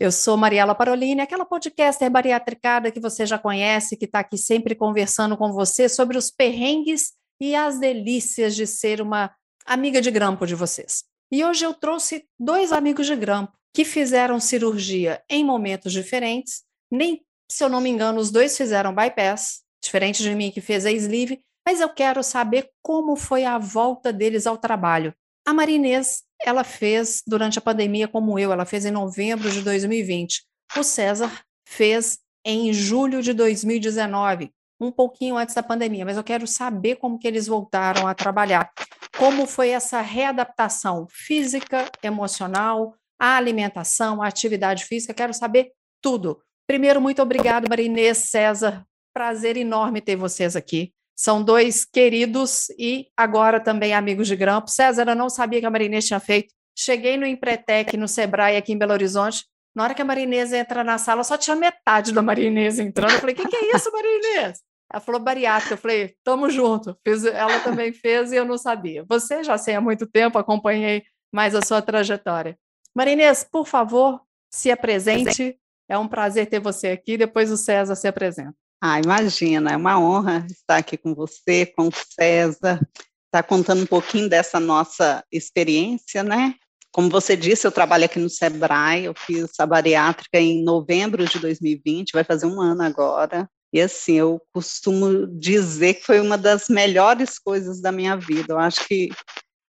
eu sou Mariela Parolini, aquela podcaster bariatricada que você já conhece, que está aqui sempre conversando com você sobre os perrengues e as delícias de ser uma amiga de grampo de vocês. E hoje eu trouxe dois amigos de grampo que fizeram cirurgia em momentos diferentes. Nem, se eu não me engano, os dois fizeram bypass, diferente de mim que fez a sleeve, mas eu quero saber como foi a volta deles ao trabalho. A Marinês, ela fez durante a pandemia como eu, ela fez em novembro de 2020. O César fez em julho de 2019, um pouquinho antes da pandemia, mas eu quero saber como que eles voltaram a trabalhar. Como foi essa readaptação física, emocional, a alimentação, a atividade física, quero saber tudo. Primeiro, muito obrigado, Marinês, César, prazer enorme ter vocês aqui. São dois queridos e agora também amigos de grampo. César, eu não sabia que a Marinês tinha feito. Cheguei no Empretec, no Sebrae, aqui em Belo Horizonte. Na hora que a Marinês entra na sala, só tinha metade da Marinês entrando. Eu falei, o que, que é isso, Marinês? Ela falou bariátrica. Eu falei, tamo junto. Fiz, ela também fez e eu não sabia. Você já sei há muito tempo, acompanhei mais a sua trajetória. Marinês, por favor, se apresente. É um prazer ter você aqui. Depois o César se apresenta. Ah, imagina, é uma honra estar aqui com você, com o César, estar contando um pouquinho dessa nossa experiência, né? Como você disse, eu trabalho aqui no Sebrae, eu fiz a bariátrica em novembro de 2020, vai fazer um ano agora. E assim, eu costumo dizer que foi uma das melhores coisas da minha vida. Eu acho que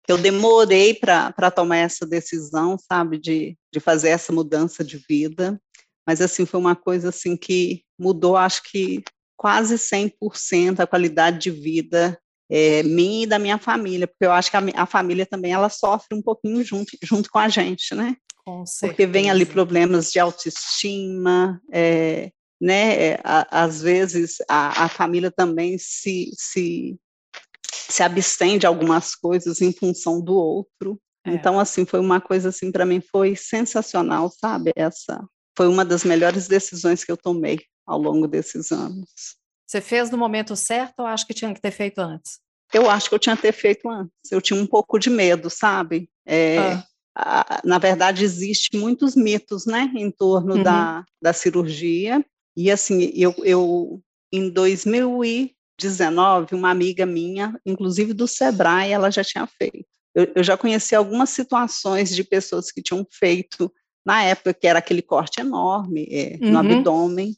eu demorei para tomar essa decisão, sabe, de, de fazer essa mudança de vida mas assim foi uma coisa assim que mudou, acho que quase 100% a qualidade de vida é, minha e da minha família, porque eu acho que a, a, família também ela sofre um pouquinho junto, junto com a gente, né? Com porque vem ali problemas de autoestima, é, né? É, a, às vezes a, a família também se, se se abstém de algumas coisas em função do outro. É. Então, assim, foi uma coisa assim para mim foi sensacional, sabe? Essa foi uma das melhores decisões que eu tomei ao longo desses anos. Você fez no momento certo ou acho que tinha que ter feito antes? Eu acho que eu tinha que ter feito antes. Eu tinha um pouco de medo, sabe? É, ah. a, na verdade, existe muitos mitos, né, em torno uhum. da, da cirurgia. E assim, eu, eu em 2019, uma amiga minha, inclusive do Sebrae, ela já tinha feito. Eu, eu já conheci algumas situações de pessoas que tinham feito na época que era aquele corte enorme é, uhum. no abdômen,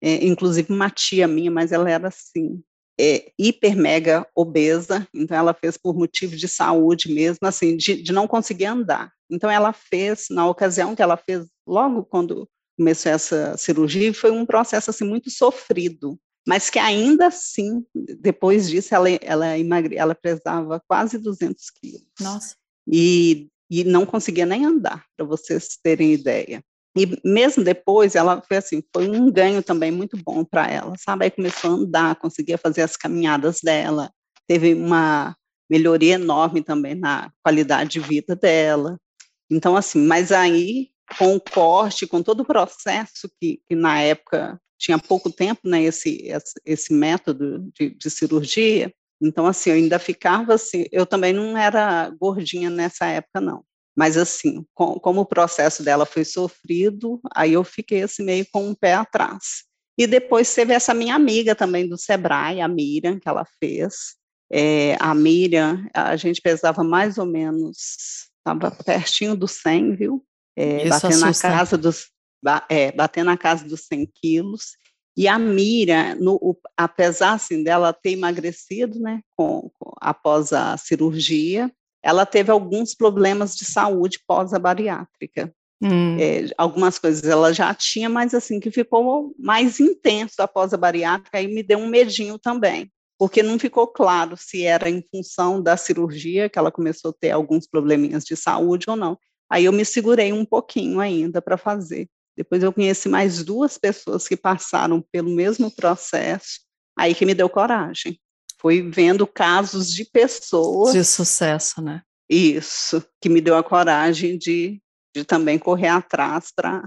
é, inclusive uma tia minha, mas ela era assim, é, hiper mega obesa, então ela fez por motivo de saúde mesmo, assim, de, de não conseguir andar. Então ela fez, na ocasião que ela fez, logo quando começou essa cirurgia, foi um processo assim muito sofrido, mas que ainda assim, depois disso, ela, ela, emagre, ela pesava quase 200 quilos. Nossa. E e não conseguia nem andar, para vocês terem ideia. E mesmo depois, ela foi assim, foi um ganho também muito bom para ela, sabe? Aí começou a andar, conseguia fazer as caminhadas dela, teve uma melhoria enorme também na qualidade de vida dela. Então, assim, mas aí, com o corte, com todo o processo que, que na época tinha pouco tempo, né, esse, esse método de, de cirurgia, então, assim, eu ainda ficava assim, eu também não era gordinha nessa época, não. Mas, assim, com, como o processo dela foi sofrido, aí eu fiquei, assim, meio com um pé atrás. E depois teve essa minha amiga também do Sebrae, a Miriam, que ela fez. É, a Miriam, a gente pesava mais ou menos, estava pertinho do 100, viu? É, batendo na casa dos é, batendo na casa dos 100 quilos, e a Mira, no, o, apesar assim, dela ter emagrecido né, com, com, após a cirurgia, ela teve alguns problemas de saúde pós a bariátrica. Hum. É, algumas coisas ela já tinha, mas assim, que ficou mais intenso após a bariátrica, aí me deu um medinho também, porque não ficou claro se era em função da cirurgia que ela começou a ter alguns probleminhas de saúde ou não. Aí eu me segurei um pouquinho ainda para fazer. Depois eu conheci mais duas pessoas que passaram pelo mesmo processo, aí que me deu coragem. Foi vendo casos de pessoas. De sucesso, né? Isso, que me deu a coragem de, de também correr atrás para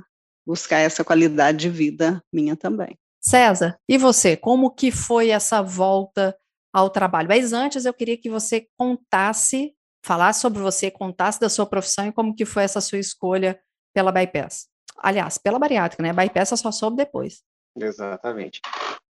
buscar essa qualidade de vida minha também. César, e você, como que foi essa volta ao trabalho? Mas antes eu queria que você contasse, falasse sobre você, contasse da sua profissão e como que foi essa sua escolha pela Bypass. Aliás, pela bariátrica, né? Bypass só soube depois. Exatamente.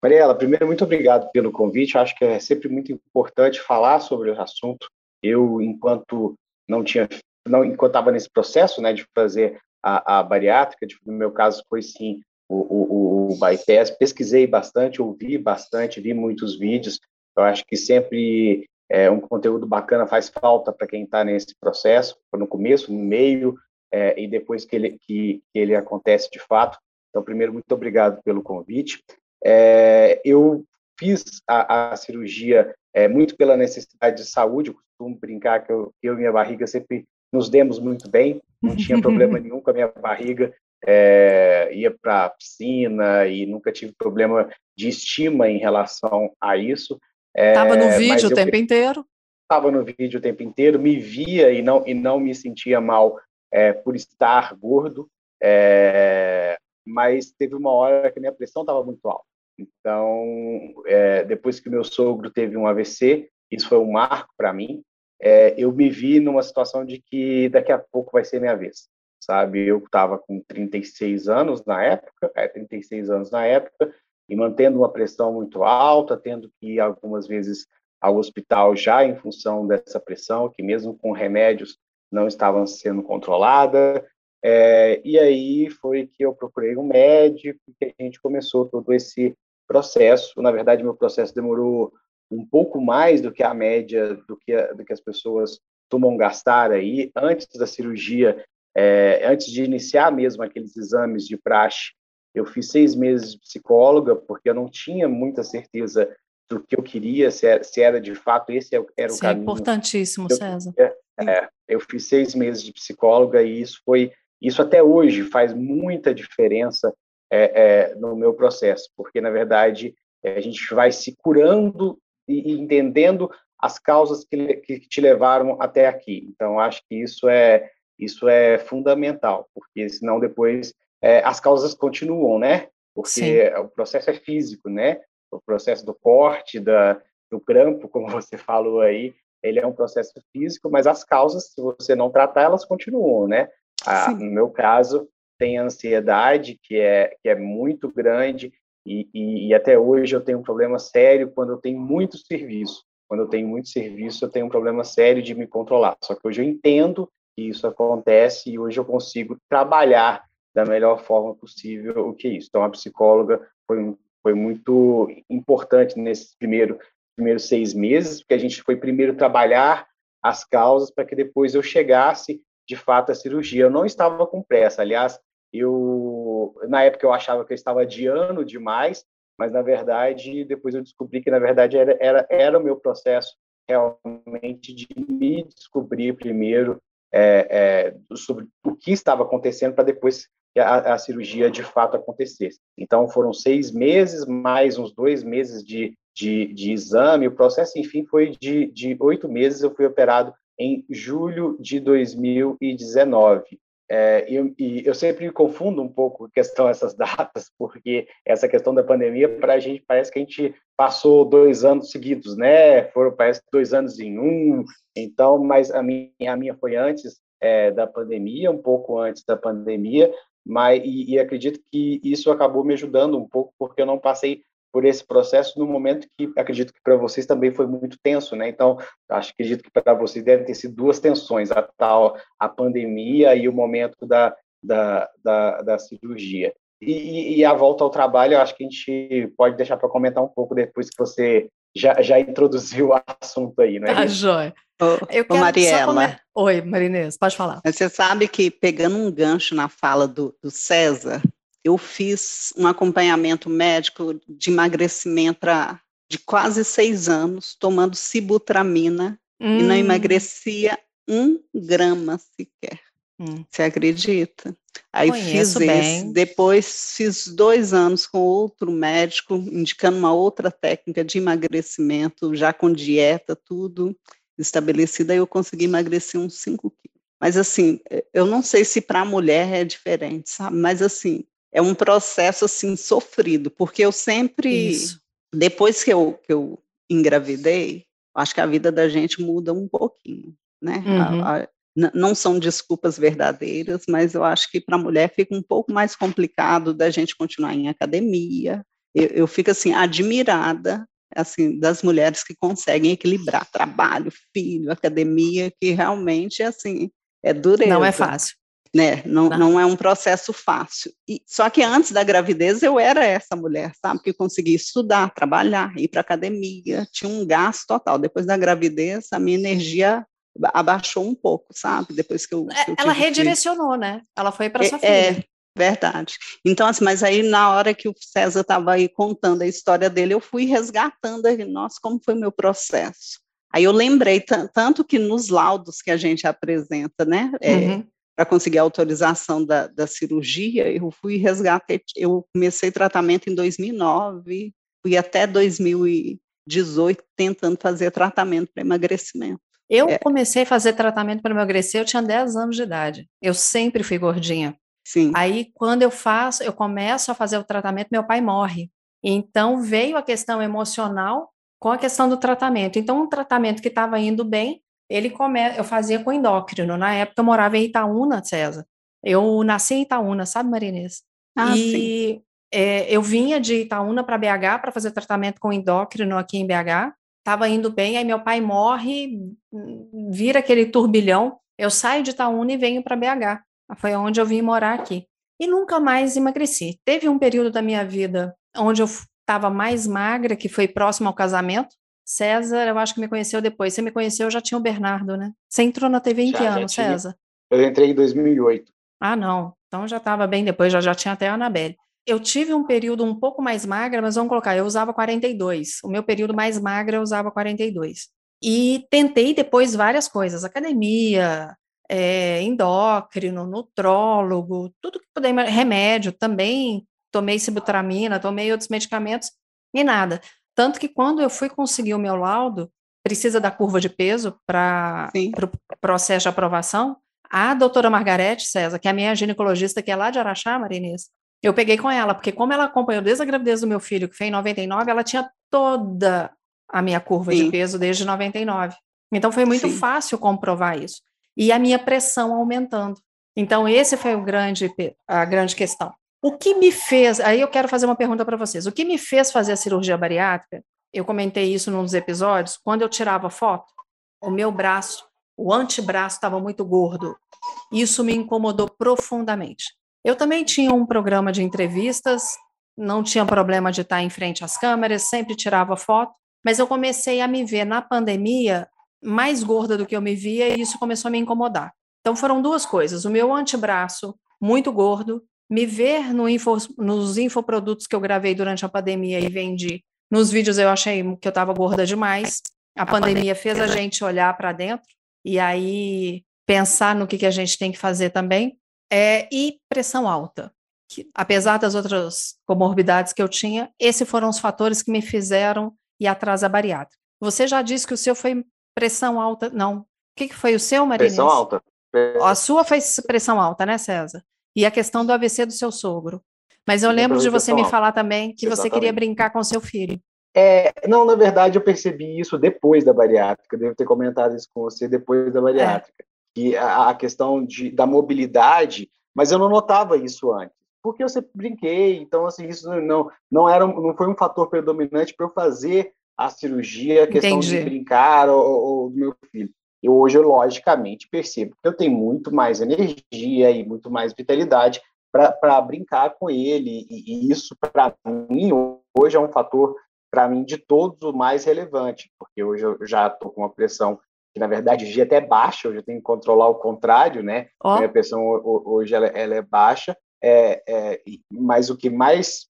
Mariela, primeiro, muito obrigado pelo convite. Eu acho que é sempre muito importante falar sobre o assunto. Eu, enquanto não tinha, não, enquanto estava nesse processo, né, de fazer a, a bariátrica, de, no meu caso foi sim o, o, o bypass, pesquisei bastante, ouvi bastante, vi muitos vídeos. Eu acho que sempre é, um conteúdo bacana faz falta para quem está nesse processo, no começo, no meio é, e depois que ele, que, ele acontece de fato. Então, primeiro, muito obrigado pelo convite. É, eu fiz a, a cirurgia é, muito pela necessidade de saúde, eu costumo brincar que eu, eu e minha barriga sempre nos demos muito bem, não tinha problema nenhum com a minha barriga, é, ia para a piscina e nunca tive problema de estima em relação a isso. Estava é, no vídeo o tempo inteiro? Estava no vídeo o tempo inteiro, me via e não, e não me sentia mal é, por estar gordo, é, mas teve uma hora que minha pressão estava muito alta. Então, é, depois que meu sogro teve um AVC, isso foi um marco para mim, é, eu me vi numa situação de que daqui a pouco vai ser minha vez, sabe? Eu estava com 36 anos na época, é, 36 anos na época, e mantendo uma pressão muito alta, tendo que ir algumas vezes ao hospital já em função dessa pressão, que mesmo com remédios não estavam sendo controlada. É, e aí foi que eu procurei um médico, que a gente começou todo esse processo. Na verdade, meu processo demorou um pouco mais do que a média do que, do que as pessoas tomam gastar aí antes da cirurgia, é, antes de iniciar mesmo aqueles exames de praxe. Eu fiz seis meses de psicóloga porque eu não tinha muita certeza do que eu queria, se era, se era de fato esse era o Isso é caminho. é importantíssimo, César. É, eu fiz seis meses de psicóloga e isso foi, isso até hoje faz muita diferença é, é, no meu processo, porque na verdade a gente vai se curando e, entendendo as causas que, que te levaram até aqui. Então, acho que isso é, isso é fundamental, porque senão depois é, as causas continuam, né? Porque Sim. o processo é físico, né? O processo do corte, da, do grampo, como você falou aí, ele é um processo físico, mas as causas, se você não tratar, elas continuam, né? Ah, no meu caso, tem ansiedade, que é, que é muito grande, e, e, e, até hoje eu tenho um problema sério quando eu tenho muito serviço. Quando eu tenho muito serviço, eu tenho um problema sério de me controlar. Só que hoje eu entendo que isso acontece e hoje eu consigo trabalhar da melhor forma possível o que é isso. Então, a psicóloga foi, foi muito importante nesses primeiro, primeiros seis meses, porque a gente foi primeiro trabalhar as causas para que depois eu chegasse de fato à cirurgia. Eu não estava com pressa, aliás, eu na época eu achava que eu estava adiando demais, mas na verdade depois eu descobri que na verdade era era, era o meu processo realmente de me descobrir primeiro é, é, sobre o que estava acontecendo para depois que a, a, cirurgia de fato acontecesse. Então foram seis meses mais uns dois meses de, de, de exame. O processo, enfim, foi de, oito meses. Eu fui operado em julho de 2019. É, eu, e eu sempre confundo um pouco a questão dessas datas, porque essa questão da pandemia, para a gente, parece que a gente passou dois anos seguidos, né? Foram, parece, dois anos em um. Então, mas a minha, a minha foi antes é, da pandemia, um pouco antes da pandemia, mas e, e acredito que isso acabou me ajudando um pouco, porque eu não passei por esse processo no momento que acredito que para vocês também foi muito tenso, né? Então, acho acredito que para vocês devem ter sido duas tensões, a tal a pandemia e o momento da, da, da, da cirurgia. E, e, a volta ao trabalho, acho que a gente pode deixar para comentar um pouco depois que você já, já introduziu o assunto aí, né? Tá, joia. Eu quero Mariela. Oi, Marinês, pode falar. Você sabe que, pegando um gancho na fala do, do César, eu fiz um acompanhamento médico de emagrecimento pra, de quase seis anos, tomando sibutramina, hum. e não hum. emagrecia um grama sequer. Hum. Você acredita? Aí Conheço fiz bem. esse, depois fiz dois anos com outro médico, indicando uma outra técnica de emagrecimento, já com dieta, tudo estabelecida, eu consegui emagrecer uns 5 quilos. Mas assim, eu não sei se para a mulher é diferente, sabe? Mas assim, é um processo assim sofrido, porque eu sempre, Isso. depois que eu, que eu engravidei, acho que a vida da gente muda um pouquinho, né? Uhum. A, a, não são desculpas verdadeiras, mas eu acho que para a mulher fica um pouco mais complicado da gente continuar em academia. Eu, eu fico assim admirada assim das mulheres que conseguem equilibrar trabalho, filho, academia, que realmente assim é dureza. Não é fácil. Né? Não, não. não é um processo fácil. E, só que antes da gravidez eu era essa mulher, sabe? Que conseguia estudar, trabalhar, ir para academia, tinha um gasto total. Depois da gravidez, a minha energia abaixou um pouco, sabe? Depois que eu. É, que eu ela redirecionou, filho. né? Ela foi para é, sua filha. É, verdade. Então, assim, mas aí na hora que o César estava aí contando a história dele, eu fui resgatando, aí, nossa, como foi o meu processo. Aí eu lembrei, tanto que nos laudos que a gente apresenta, né, é, uhum. Para conseguir a autorização da, da cirurgia, eu fui resgatei, eu comecei tratamento em 2009, fui até 2018 tentando fazer tratamento para emagrecimento. Eu é. comecei a fazer tratamento para emagrecer, eu tinha 10 anos de idade. Eu sempre fui gordinha. Sim. Aí, quando eu faço, eu começo a fazer o tratamento, meu pai morre. Então, veio a questão emocional com a questão do tratamento. Então, um tratamento que estava indo bem, ele come... eu fazia com endócrino. Na época, eu morava em Itaúna, César. Eu nasci em Itaúna, sabe, Marinês? Ah, e é, eu vinha de Itaúna para BH para fazer tratamento com endócrino aqui em BH estava indo bem, aí meu pai morre, vira aquele turbilhão, eu saio de Itaúna e venho para BH. Foi onde eu vim morar aqui. E nunca mais emagreci. Teve um período da minha vida onde eu estava mais magra, que foi próximo ao casamento. César, eu acho que me conheceu depois. Você me conheceu, já tinha o Bernardo, né? Você entrou na TV em já, que ano, César? Eu entrei em 2008. Ah, não. Então já estava bem depois, já, já tinha até a Anabelle eu tive um período um pouco mais magra, mas vamos colocar, eu usava 42. O meu período mais magra eu usava 42. E tentei depois várias coisas, academia, é, endócrino, nutrólogo, tudo que puder, remédio também, tomei sibutramina, tomei outros medicamentos e nada. Tanto que quando eu fui conseguir o meu laudo, precisa da curva de peso para o processo de aprovação, a doutora Margarete César, que é a minha ginecologista, que é lá de Araxá, Marinês, eu peguei com ela, porque como ela acompanhou desde a gravidez do meu filho, que foi em 99, ela tinha toda a minha curva Sim. de peso desde 99. Então foi muito Sim. fácil comprovar isso. E a minha pressão aumentando. Então esse foi o grande a grande questão. O que me fez, aí eu quero fazer uma pergunta para vocês. O que me fez fazer a cirurgia bariátrica? Eu comentei isso num dos episódios, quando eu tirava foto, o meu braço, o antebraço estava muito gordo. Isso me incomodou profundamente. Eu também tinha um programa de entrevistas, não tinha problema de estar em frente às câmeras, sempre tirava foto, mas eu comecei a me ver na pandemia mais gorda do que eu me via e isso começou a me incomodar. Então foram duas coisas: o meu antebraço muito gordo, me ver no info, nos infoprodutos que eu gravei durante a pandemia e vendi. Nos vídeos eu achei que eu estava gorda demais. A, a pandemia, pandemia fez a gente olhar para dentro e aí pensar no que, que a gente tem que fazer também. É, e pressão alta. Que, apesar das outras comorbidades que eu tinha, esses foram os fatores que me fizeram ir atrás da bariátrica. Você já disse que o seu foi pressão alta. Não. O que, que foi o seu, Marinês? Pressão alta. A sua foi pressão alta, né, César? E a questão do AVC do seu sogro. Mas eu lembro de você me falar também que Exatamente. você queria brincar com seu filho. É, não, na verdade, eu percebi isso depois da bariátrica. Devo ter comentado isso com você depois da bariátrica. É e a, a questão de, da mobilidade, mas eu não notava isso antes, porque eu sempre brinquei, então assim isso não não era não foi um fator predominante para eu fazer a cirurgia, a questão Entendi. de brincar ou, ou, do meu filho. Eu hoje, eu, logicamente, percebo que eu tenho muito mais energia e muito mais vitalidade para brincar com ele, e, e isso, para mim, hoje é um fator, para mim, de todos o mais relevante, porque hoje eu já estou com uma pressão que na verdade hoje até baixa, hoje eu tenho que controlar o contrário, né? Oh. Minha pressão hoje ela, ela é baixa, é, é, mas o que mais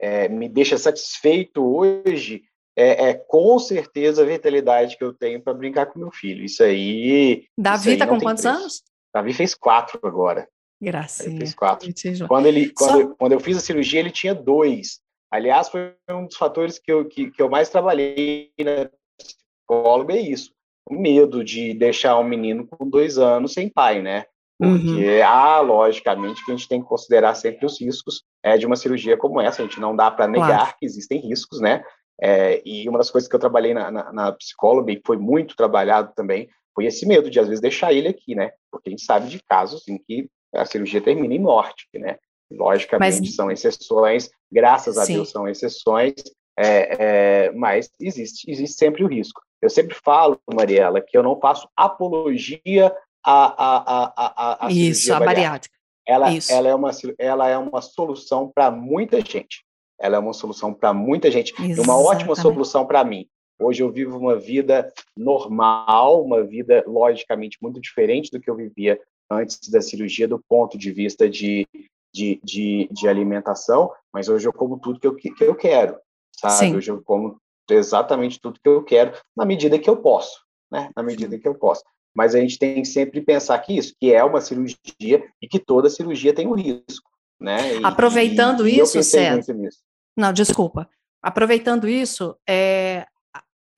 é, me deixa satisfeito hoje é, é, com certeza a vitalidade que eu tenho para brincar com meu filho. Isso aí. Davi está com quantos preço. anos? Davi fez quatro agora. Gracinha. Ele fez quatro. Quando, ele, quando, Só... eu, quando eu fiz a cirurgia, ele tinha dois. Aliás, foi um dos fatores que eu, que, que eu mais trabalhei na psicóloga, é isso. O medo de deixar um menino com dois anos sem pai, né? Porque, uhum. ah, logicamente, que a gente tem que considerar sempre os riscos é, de uma cirurgia como essa. A gente não dá para negar claro. que existem riscos, né? É, e uma das coisas que eu trabalhei na, na, na, psicóloga e foi muito trabalhado também foi esse medo de, às vezes, deixar ele aqui, né? Porque a gente sabe de casos em que a cirurgia termina em morte, né? Logicamente, mas... são exceções, graças a Sim. Deus são exceções, é, é, mas existe, existe sempre o risco. Eu sempre falo, Mariela, que eu não faço apologia à, à, à, à, Isso, a bariátrica. Ela, ela, é uma, ela é uma solução para muita gente. Ela é uma solução para muita gente. Exatamente. Uma ótima solução para mim. Hoje eu vivo uma vida normal, uma vida logicamente muito diferente do que eu vivia antes da cirurgia, do ponto de vista de, de, de, de alimentação, mas hoje eu como tudo que eu, que eu quero, sabe? Sim. Hoje eu como exatamente tudo que eu quero, na medida que eu posso, né? Na medida que eu posso. Mas a gente tem que sempre pensar que isso, que é uma cirurgia e que toda cirurgia tem um risco, né? E, Aproveitando e, isso, César. Não, desculpa. Aproveitando isso, é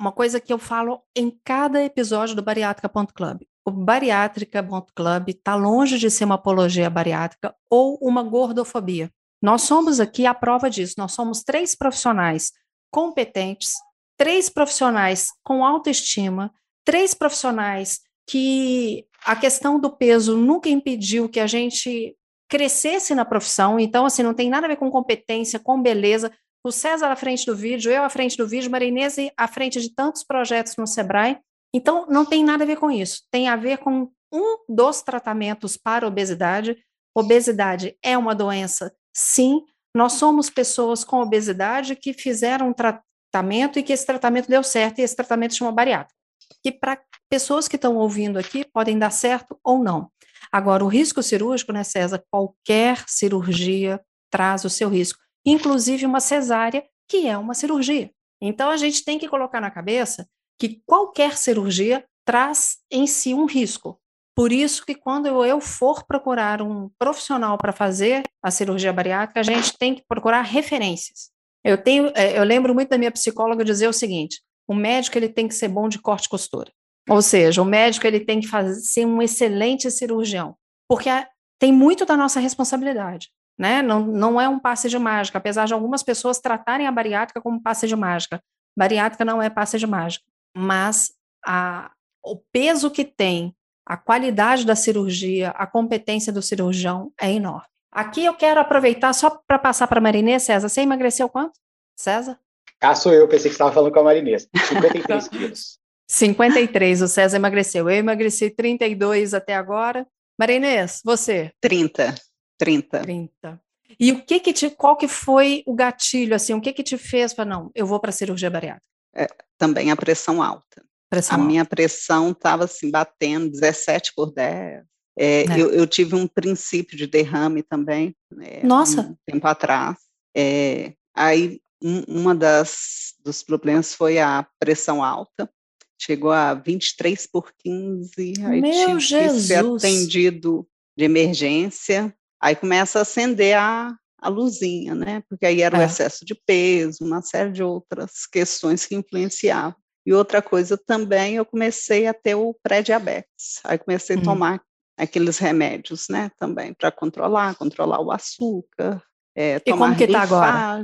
uma coisa que eu falo em cada episódio do Bariátrica.club. O Bariátrica.club está longe de ser uma apologia bariátrica ou uma gordofobia. Nós somos aqui a prova disso. Nós somos três profissionais competentes, três profissionais com autoestima, três profissionais que a questão do peso nunca impediu que a gente crescesse na profissão. Então, assim, não tem nada a ver com competência, com beleza. O César à frente do vídeo, eu à frente do vídeo, Marinese à frente de tantos projetos no Sebrae. Então, não tem nada a ver com isso. Tem a ver com um dos tratamentos para obesidade. Obesidade é uma doença, sim. Nós somos pessoas com obesidade que fizeram um tratamento e que esse tratamento deu certo, e esse tratamento chama bariátrica. Que para pessoas que estão ouvindo aqui podem dar certo ou não. Agora, o risco cirúrgico, né, César? Qualquer cirurgia traz o seu risco, inclusive uma cesárea, que é uma cirurgia. Então, a gente tem que colocar na cabeça que qualquer cirurgia traz em si um risco. Por isso que quando eu for procurar um profissional para fazer a cirurgia bariátrica, a gente tem que procurar referências. Eu tenho, é, eu lembro muito da minha psicóloga dizer o seguinte: o médico ele tem que ser bom de corte e costura. Ou seja, o médico ele tem que fazer, ser um excelente cirurgião, porque tem muito da nossa responsabilidade. Né? Não, não é um passe de mágica, apesar de algumas pessoas tratarem a bariátrica como passe de mágica. Bariátrica não é passe de mágica, mas a, o peso que tem, a qualidade da cirurgia, a competência do cirurgião é enorme. Aqui eu quero aproveitar só para passar para a Marinês, César. Você emagreceu quanto, César? Ah, sou eu, pensei que você estava falando com a Marinês. 53 quilos. 53, o César emagreceu. Eu emagreci 32 até agora. Marinês, você? 30. 30. 30. E o que que te, qual que foi o gatilho, assim, o que que te fez para não, eu vou para a cirurgia bariátrica? É, também a pressão alta. Pressão a alta. minha pressão estava assim, batendo 17 por 10. É, é. Eu, eu, tive um princípio de derrame também. Né, Nossa! Um tempo atrás. É, aí, um, uma das dos problemas foi a pressão alta chegou a 23 por 15, aí Meu tive Jesus. que ser atendido de emergência, aí começa a acender a, a luzinha, né? Porque aí era é. o excesso de peso, uma série de outras questões que influenciavam. E outra coisa também, eu comecei a ter o pré-diabetes. Aí comecei a hum. tomar aqueles remédios, né, também, para controlar, controlar o açúcar, é, e como que está agora?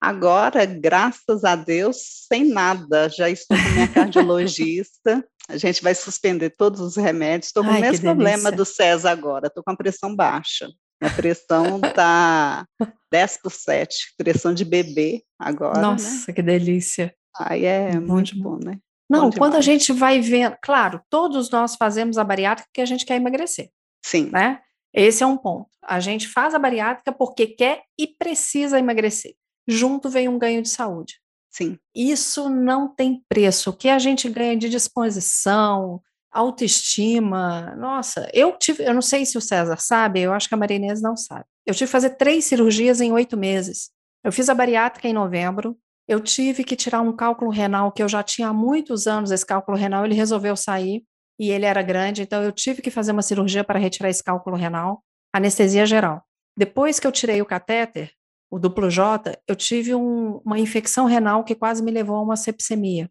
Agora, graças a Deus, sem nada. Já estou com minha cardiologista. A gente vai suspender todos os remédios. Estou com Ai, o mesmo problema do César agora. Estou com a pressão baixa. Minha pressão está 10 por 7. Pressão de bebê agora. Né? Nossa, né? que delícia. Aí é muito, muito bom, né? Não, quando a gente vai vendo, claro, todos nós fazemos a bariátrica porque a gente quer emagrecer. Sim. Né? Esse é um ponto. A gente faz a bariátrica porque quer e precisa emagrecer junto vem um ganho de saúde. Sim. Isso não tem preço. O que a gente ganha de disposição, autoestima. Nossa, eu tive, eu não sei se o César sabe, eu acho que a Marinês não sabe. Eu tive que fazer três cirurgias em oito meses. Eu fiz a bariátrica em novembro. Eu tive que tirar um cálculo renal que eu já tinha há muitos anos. Esse cálculo renal ele resolveu sair. e ele era grande, então eu tive que fazer uma cirurgia para retirar esse cálculo renal, anestesia geral. Depois que eu tirei o catéter, o duplo J, eu tive um, uma infecção renal que quase me levou a uma sepsemia.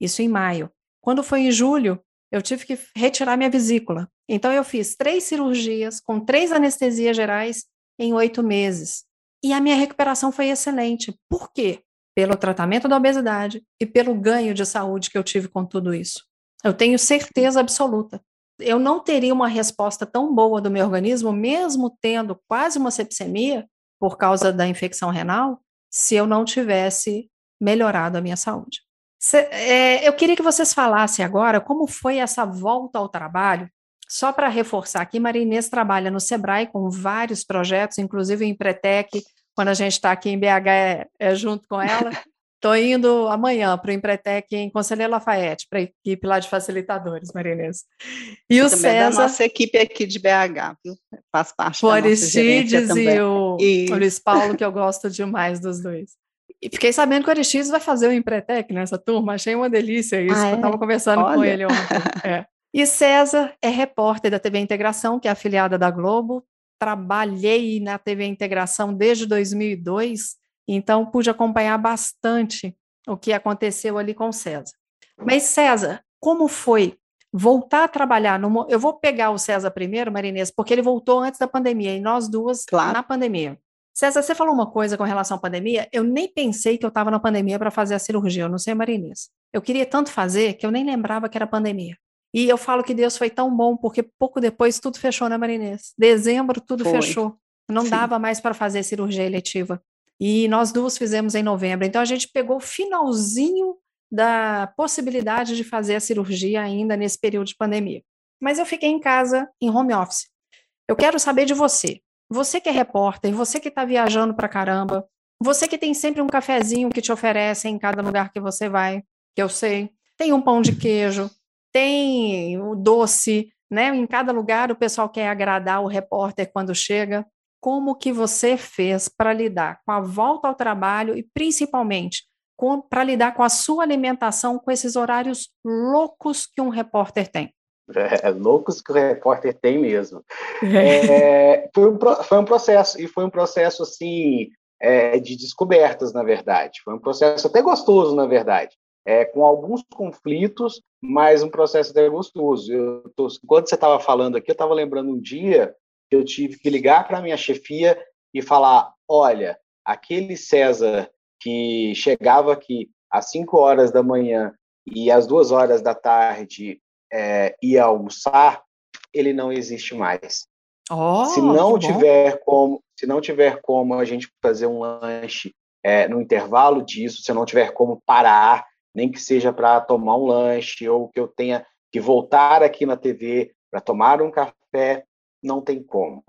Isso em maio. Quando foi em julho, eu tive que retirar minha vesícula. Então, eu fiz três cirurgias com três anestesias gerais em oito meses. E a minha recuperação foi excelente. Por quê? Pelo tratamento da obesidade e pelo ganho de saúde que eu tive com tudo isso. Eu tenho certeza absoluta. Eu não teria uma resposta tão boa do meu organismo, mesmo tendo quase uma sepsemia, por causa da infecção renal, se eu não tivesse melhorado a minha saúde. Cê, é, eu queria que vocês falassem agora como foi essa volta ao trabalho. Só para reforçar aqui, Maria Inês trabalha no Sebrae com vários projetos, inclusive em Empretec, quando a gente está aqui em BH é, é junto com ela. Estou indo amanhã para o Empretec em Conselheiro Lafayette, para a equipe lá de facilitadores, Maria Inês. E o também César... da nossa equipe aqui de BH, viu? Faz parte o da Aristides nossa e o, e o Luiz Paulo, que eu gosto demais dos dois. E fiquei sabendo que o Aristides vai fazer o Empretec nessa turma, achei uma delícia isso, ah, é? eu estava conversando Olha. com ele ontem. É. E César é repórter da TV Integração, que é afiliada da Globo. Trabalhei na TV Integração desde 2002, então pude acompanhar bastante o que aconteceu ali com César. Mas César, como foi voltar a trabalhar no eu vou pegar o César primeiro, Marinês, porque ele voltou antes da pandemia e nós duas claro. na pandemia. César, você falou uma coisa com relação à pandemia. Eu nem pensei que eu estava na pandemia para fazer a cirurgia. Eu não sei, Marinês. Eu queria tanto fazer que eu nem lembrava que era pandemia. E eu falo que Deus foi tão bom, porque pouco depois tudo fechou, né, Marinês? Dezembro tudo foi. fechou. Não Sim. dava mais para fazer cirurgia eletiva. E nós duas fizemos em novembro. Então a gente pegou o finalzinho da possibilidade de fazer a cirurgia ainda nesse período de pandemia. Mas eu fiquei em casa, em home office. Eu quero saber de você. Você que é repórter, você que está viajando para caramba, você que tem sempre um cafezinho que te oferecem em cada lugar que você vai, que eu sei, tem um pão de queijo, tem o doce, né? Em cada lugar o pessoal quer agradar o repórter quando chega. Como que você fez para lidar com a volta ao trabalho e principalmente para lidar com a sua alimentação com esses horários loucos que um repórter tem? É, loucos que o repórter tem mesmo. É, foi, um, foi um processo, e foi um processo, assim, é, de descobertas, na verdade. Foi um processo até gostoso, na verdade. É, com alguns conflitos, mas um processo até gostoso. Eu tô, quando você estava falando aqui, eu estava lembrando um dia que eu tive que ligar para a minha chefia e falar: olha, aquele César que chegava aqui às 5 horas da manhã e às duas horas da tarde é, ir almoçar, ele não existe mais. Oh, se não tiver como, se não tiver como a gente fazer um lanche é, no intervalo disso, se não tiver como parar, nem que seja para tomar um lanche ou que eu tenha que voltar aqui na TV para tomar um café, não tem como.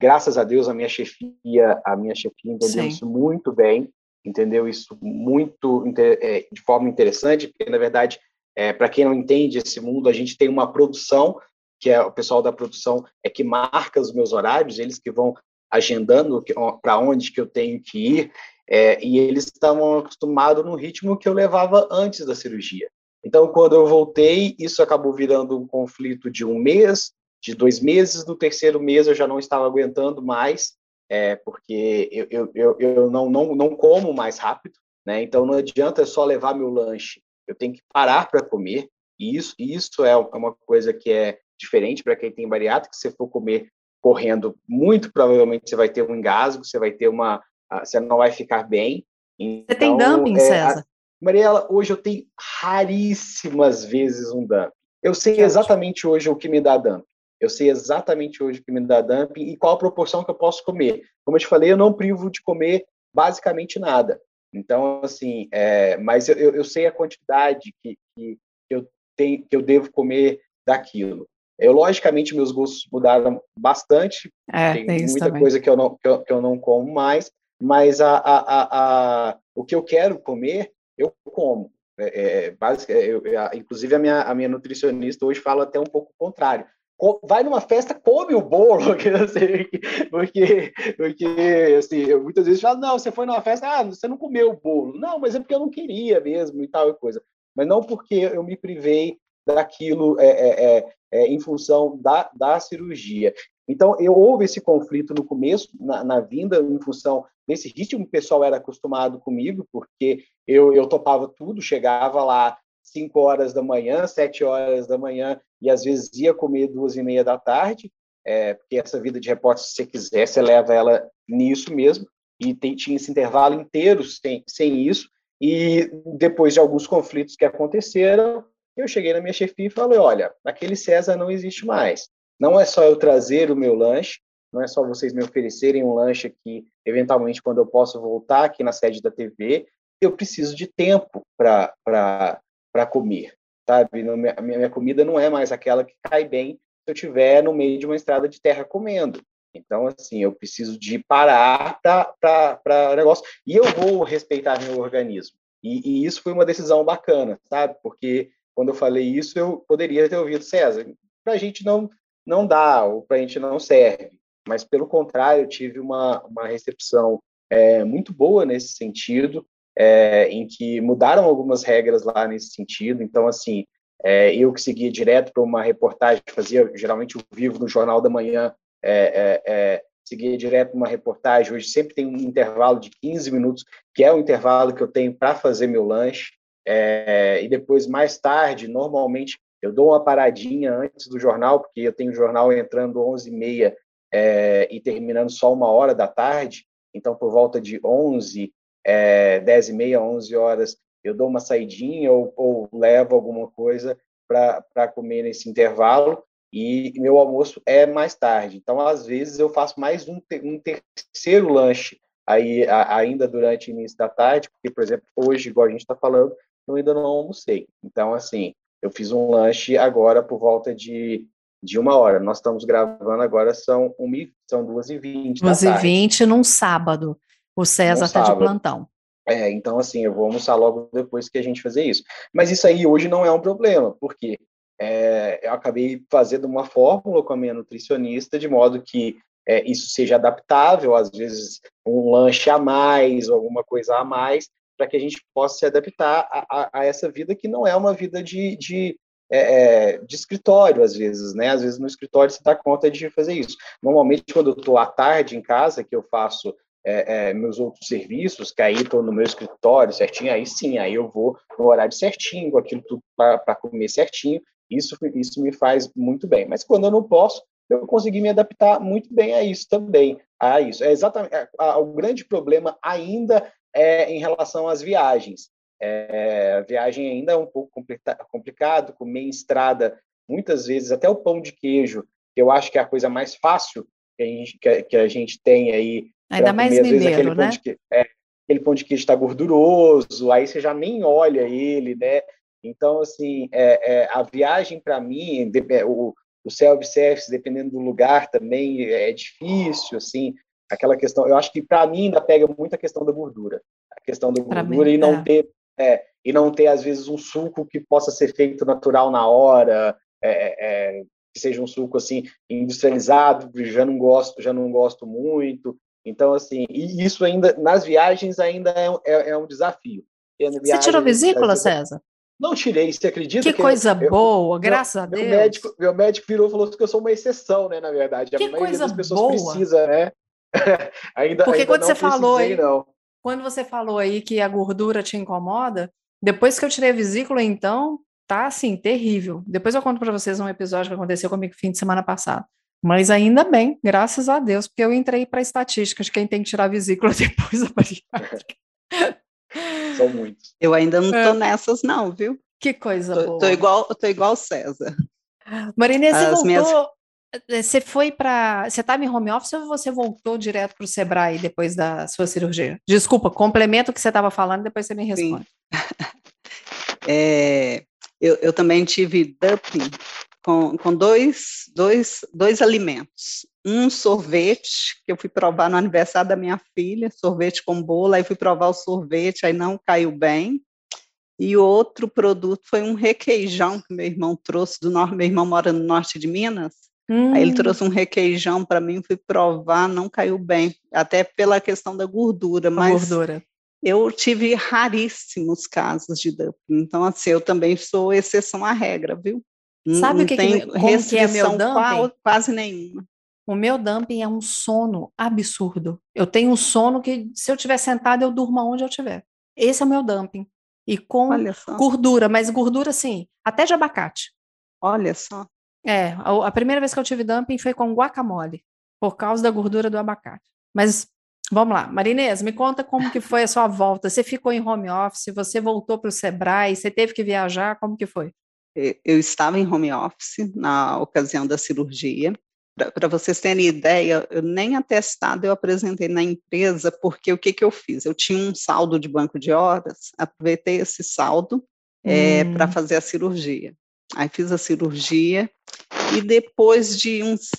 Graças a Deus a minha chefia, a minha chefia entendeu Sim. isso muito bem, entendeu isso muito é, de forma interessante, porque na verdade é, Para quem não entende esse mundo, a gente tem uma produção, que é o pessoal da produção é que marca os meus horários, eles que vão agendando para onde que eu tenho que ir, é, e eles estavam acostumados no ritmo que eu levava antes da cirurgia. Então, quando eu voltei, isso acabou virando um conflito de um mês, de dois meses. No terceiro mês, eu já não estava aguentando mais, é, porque eu, eu, eu, não, não, não como mais rápido, né? Então, não adianta só levar meu lanche eu tenho que parar para comer, e isso, isso é uma coisa que é diferente para quem tem bariátrica, se você for comer correndo, muito provavelmente você vai ter um engasgo, você vai ter uma, você não vai ficar bem. Então, você tem então, dumping, é, César? A, Mariela, hoje eu tenho raríssimas vezes um dumping. Eu sei exatamente hoje o que me dá dumping. Eu sei exatamente hoje o que me dá dumping e qual a proporção que eu posso comer. Como eu te falei, eu não privo de comer basicamente nada. Então, assim, é, mas eu, eu sei a quantidade que, que, eu tenho, que eu devo comer daquilo. Eu, logicamente, meus gostos mudaram bastante. É, tem, tem muita também. coisa que eu, não, que eu, que, eu, não como mais, mas a, a, a, a, o que eu quero comer, eu como. É, é, basic, eu, inclusive, a minha, a minha nutricionista hoje fala até um pouco o contrário vai numa festa, come o bolo, porque, porque assim, eu muitas vezes falo, não, você foi numa festa, ah, você não comeu o bolo. Não, mas é porque eu não queria mesmo e tal coisa. Mas não porque eu me privei daquilo é, é, é, é, em função da, da cirurgia. Então, eu, houve esse conflito no começo, na, na, vinda, em função desse ritmo o pessoal era acostumado comigo, porque eu, eu topava tudo, chegava lá 5 horas da manhã, 7 horas da manhã, e às vezes ia comer duas e meia da tarde, é, porque essa vida de repórter, se você quiser, você leva ela nisso mesmo, e tem, tinha esse intervalo inteiro sem, sem isso, e depois de alguns conflitos que aconteceram, eu cheguei na minha chefia e falei, olha, aquele César não existe mais. Não é só eu trazer o meu lanche, não é só vocês me oferecerem um lanche aqui, eventualmente quando eu posso voltar aqui na sede da TV, eu preciso de tempo para comer, sabe? A minha comida não é mais aquela que cai bem se eu estiver no meio de uma estrada de terra comendo. Então, assim, eu preciso de parar para negócio. E eu vou respeitar meu organismo. E, e, isso foi uma decisão bacana, sabe? Porque quando eu falei isso, eu poderia ter ouvido César. Para a gente não, não dá, ou para a gente não serve. Mas, pelo contrário, eu tive uma, uma recepção é, muito boa nesse sentido, é, em que mudaram algumas regras lá nesse sentido. Então, assim, é, eu que seguia direto para uma reportagem, fazia geralmente o vivo no Jornal da Manhã, é, é, é, seguia direto uma reportagem. Hoje sempre tem um intervalo de 15 minutos, que é o intervalo que eu tenho para fazer meu lanche. É, e depois, mais tarde, normalmente, eu dou uma paradinha antes do jornal, porque eu tenho o jornal entrando 11h30 é, e terminando só uma hora da tarde. Então, por volta de 11, é, 10h30, 11 horas, eu dou uma saidinha ou, ou levo alguma coisa para comer nesse intervalo e meu almoço é mais tarde. Então, às vezes, eu faço mais um, um terceiro lanche aí a, ainda durante o início da tarde, porque, por exemplo, hoje, igual a gente está falando, eu ainda não almocei. Então, assim, eu fiz um lanche agora por volta de, de uma hora. Nós estamos gravando agora, são, um, são duas e vinte Duas e vinte num sábado. O César está de plantão. É, então, assim, eu vou almoçar logo depois que a gente fazer isso. Mas isso aí hoje não é um problema, porque é, eu acabei fazendo uma fórmula com a minha nutricionista de modo que é, isso seja adaptável, às vezes um lanche a mais, alguma coisa a mais, para que a gente possa se adaptar a, a, a, essa vida que não é uma vida de, de, é, é de escritório, às vezes, né? Às vezes no escritório você dá conta de fazer isso. Normalmente, quando eu estou à tarde em casa, que eu faço é, é, meus outros serviços, que aí estou no meu escritório certinho, aí sim, aí eu vou no horário certinho, com aquilo tudo para comer certinho, isso, isso me faz muito bem. Mas quando eu não posso, eu consegui me adaptar muito bem a isso também. A isso. É exatamente. A, a, o grande problema ainda é em relação às viagens. É, a viagem ainda é um pouco complicado, comer em estrada, muitas vezes, até o pão de queijo, que eu acho que é a coisa mais fácil que a gente, que, que a gente tem aí. Ainda mais comer, mineiro, vezes, né? Queijo, é, aquele pão de queijo está gorduroso, aí você já nem olha ele, né? Então, assim, é, é, a viagem para mim, é, o, o self-service, dependendo do lugar também, é difícil, assim, aquela questão. Eu acho que para mim ainda pega muito a questão da gordura, a questão da gordura mim, e não é. ter é, e não ter às vezes um suco que possa ser feito natural na hora, é, é, que seja um suco assim industrializado, já não gosto, já não gosto muito. Então assim, e isso ainda nas viagens ainda é, é um desafio. Você tirou vesícula, César? Não tirei, você acredita? Que, que coisa eu, boa, eu, graças meu, a Deus. Meu médico, meu médico virou e falou que eu sou uma exceção, né, na verdade. Que a maioria das pessoas boa. precisa, né? ainda, Porque ainda quando você falou aí, não. quando você falou aí que a gordura te incomoda, depois que eu tirei a vesícula, então, tá assim, terrível. Depois eu conto para vocês um episódio que aconteceu comigo fim de semana passado. Mas ainda bem, graças a Deus, porque eu entrei para estatísticas de quem tem que tirar a vesícula depois da bariátrica. São muitos. Eu ainda não estou é. nessas, não, viu? Que coisa tô, boa. Tô igual, tô igual César. Marinês, você voltou. Minhas... Você foi para. Você estava em home office ou você voltou direto para o Sebrae depois da sua cirurgia? Desculpa, complemento o que você estava falando, depois você me responde. é, eu, eu, também tive dumping com, com dois, dois, dois alimentos um sorvete que eu fui provar no aniversário da minha filha, sorvete com bolo, aí fui provar o sorvete, aí não caiu bem. E outro produto foi um requeijão que meu irmão trouxe do norte, meu irmão mora no norte de Minas. Hum. Aí ele trouxe um requeijão para mim, fui provar, não caiu bem, até pela questão da gordura, mas gordura. Eu tive raríssimos casos de dumping, então assim, eu também sou exceção à regra, viu? Sabe não o que, tem que, como que é meu dumping? quase nenhuma. O meu dumping é um sono absurdo. Eu tenho um sono que, se eu estiver sentada, eu durmo onde eu estiver. Esse é o meu dumping. E com gordura, mas gordura, assim, até de abacate. Olha só. É, a, a, primeira vez que eu tive dumping foi com guacamole, por causa da gordura do abacate. Mas vamos lá, Marinês, me conta como que foi a sua volta. Você ficou em home office, você voltou para o Sebrae, você teve que viajar, como que foi? Eu estava em home office na ocasião da cirurgia. Para vocês terem ideia, eu nem atestado eu apresentei na empresa, porque o que, que eu fiz? Eu tinha um saldo de banco de horas, aproveitei esse saldo é, hum. para fazer a cirurgia. Aí fiz a cirurgia e depois de, uns,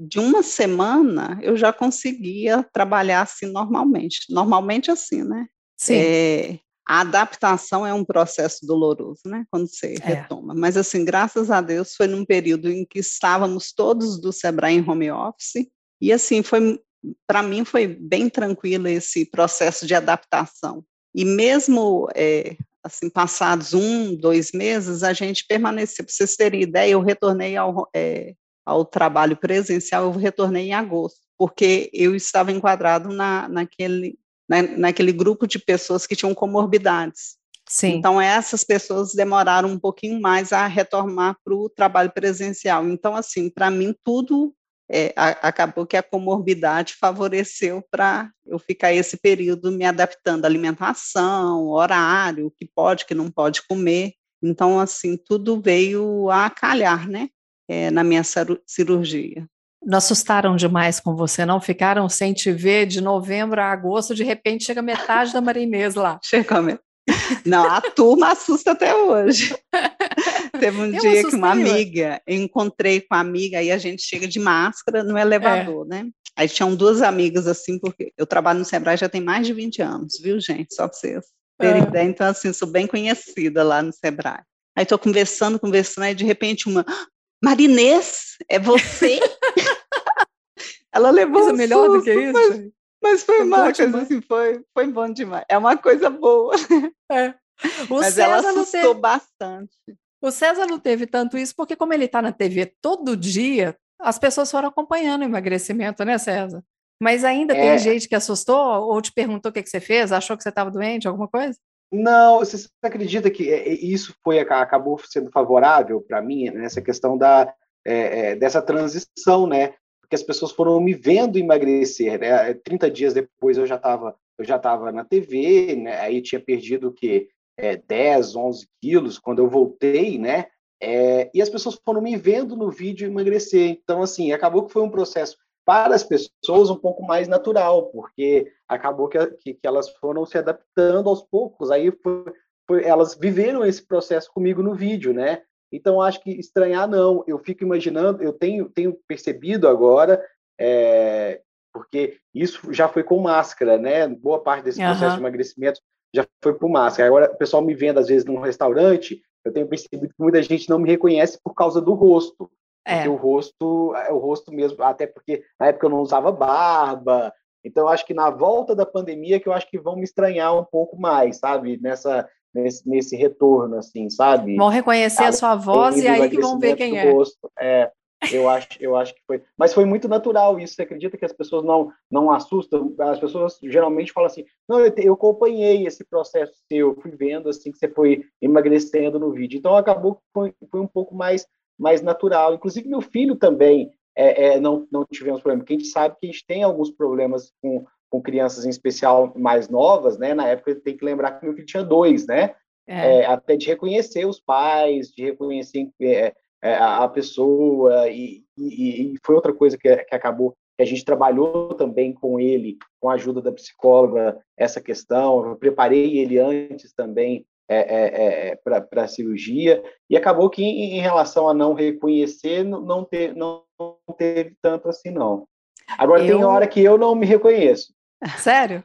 de uma semana eu já conseguia trabalhar assim normalmente. Normalmente assim, né? Sim. É, a adaptação é um processo doloroso, né? Quando você é. retoma. Mas assim, graças a Deus, foi num período em que estávamos todos do Sebrae em home office e assim foi para mim foi bem tranquilo esse processo de adaptação. E mesmo é, assim, passados um, dois meses, a gente permaneceu. Para vocês terem ideia, eu retornei ao, é, ao trabalho presencial, eu retornei em agosto, porque eu estava enquadrado na, naquele, na, naquele grupo de pessoas que tinham comorbidades. Sim. Então, essas pessoas demoraram um pouquinho mais a retornar para o trabalho presencial. Então, assim, para mim, tudo é, a, acabou que a comorbidade favoreceu para eu ficar esse período me adaptando à alimentação, horário, o que pode, que não pode comer. Então, assim, tudo veio a calhar, né, é, na minha cirurgia. Não assustaram demais com você, não? Ficaram sem te ver de novembro a agosto, de repente chega metade da Marinês lá. Chega metade. Não, a turma assusta até hoje. Teve um eu dia que uma amiga, eu encontrei com a amiga, aí a gente chega de máscara no elevador, é. né? Aí tinham duas amigas assim, porque eu trabalho no Sebrae já tem mais de 20 anos, viu, gente? Só para vocês terem é. ideia. Então, assim, sou bem conhecida lá no Sebrae. Aí estou conversando, conversando, aí de repente uma, Marinês, é você? Ela levou Coisa um melhor susto, do que isso? Mas, foi, uma coisa assim, foi, foi bom demais. É uma coisa boa. É. O mas César ela assustou teve... bastante. O César não teve tanto isso, porque como ele está na TV todo dia, as pessoas foram acompanhando o emagrecimento, né, César? Mas ainda é. tem gente que assustou ou te perguntou o que, que você fez, achou que você estava doente, alguma coisa? Não, você acredita que é, é, isso foi acabou sendo favorável para mim nessa questão da é, dessa transição, né? Porque as pessoas foram me vendo emagrecer, né? 30 dias depois eu já estava eu já estava na TV, né? Aí tinha perdido o quê? É, 10, 11 quilos quando eu voltei, né? É, e as pessoas foram me vendo no vídeo emagrecer. Então, assim, acabou que foi um processo para as pessoas um pouco mais natural, porque acabou que, que, que elas foram se adaptando aos poucos, aí foi, foi, elas viveram esse processo comigo no vídeo, né? Então, acho que estranhar não, eu fico imaginando, eu tenho, tenho percebido agora, é, porque isso já foi com máscara, né? Boa parte desse processo uhum. de emagrecimento já foi por máscara. Agora, o pessoal me vendo, às vezes, num restaurante, eu tenho percebido que muita gente não me reconhece por causa do rosto. É. Porque o rosto, é o rosto mesmo, até porque na época eu não usava barba. Então, acho que na volta da pandemia que eu acho que vão me estranhar um pouco mais, sabe? Nessa, nesse, nesse retorno, assim, sabe? Vão reconhecer a sua voz e aí que vão ver quem é. Rosto. É, eu acho, eu acho que foi. Mas foi muito natural isso. Você acredita que as pessoas não, não assustam? As pessoas geralmente falam assim: não, eu, eu acompanhei esse processo seu, fui vendo assim que você foi emagrecendo no vídeo. Então acabou que foi, foi um pouco mais mais natural. Inclusive, meu filho também é, é, não, não tivemos problema, porque a gente sabe que a gente tem alguns problemas com, com crianças, em especial mais novas, né? Na época, tem que lembrar que meu filho tinha dois, né? É. é até de reconhecer os pais, de reconhecer é, é, a pessoa, e, e, e, foi outra coisa que, que acabou, que a gente trabalhou também com ele, com a ajuda da psicóloga, essa questão. Eu preparei ele antes também é, é, é para a cirurgia, e acabou que, em, em, relação a não reconhecer, não, ter, não, teve tanto assim, não. Agora, eu... tem hora que eu não me reconheço. Sério?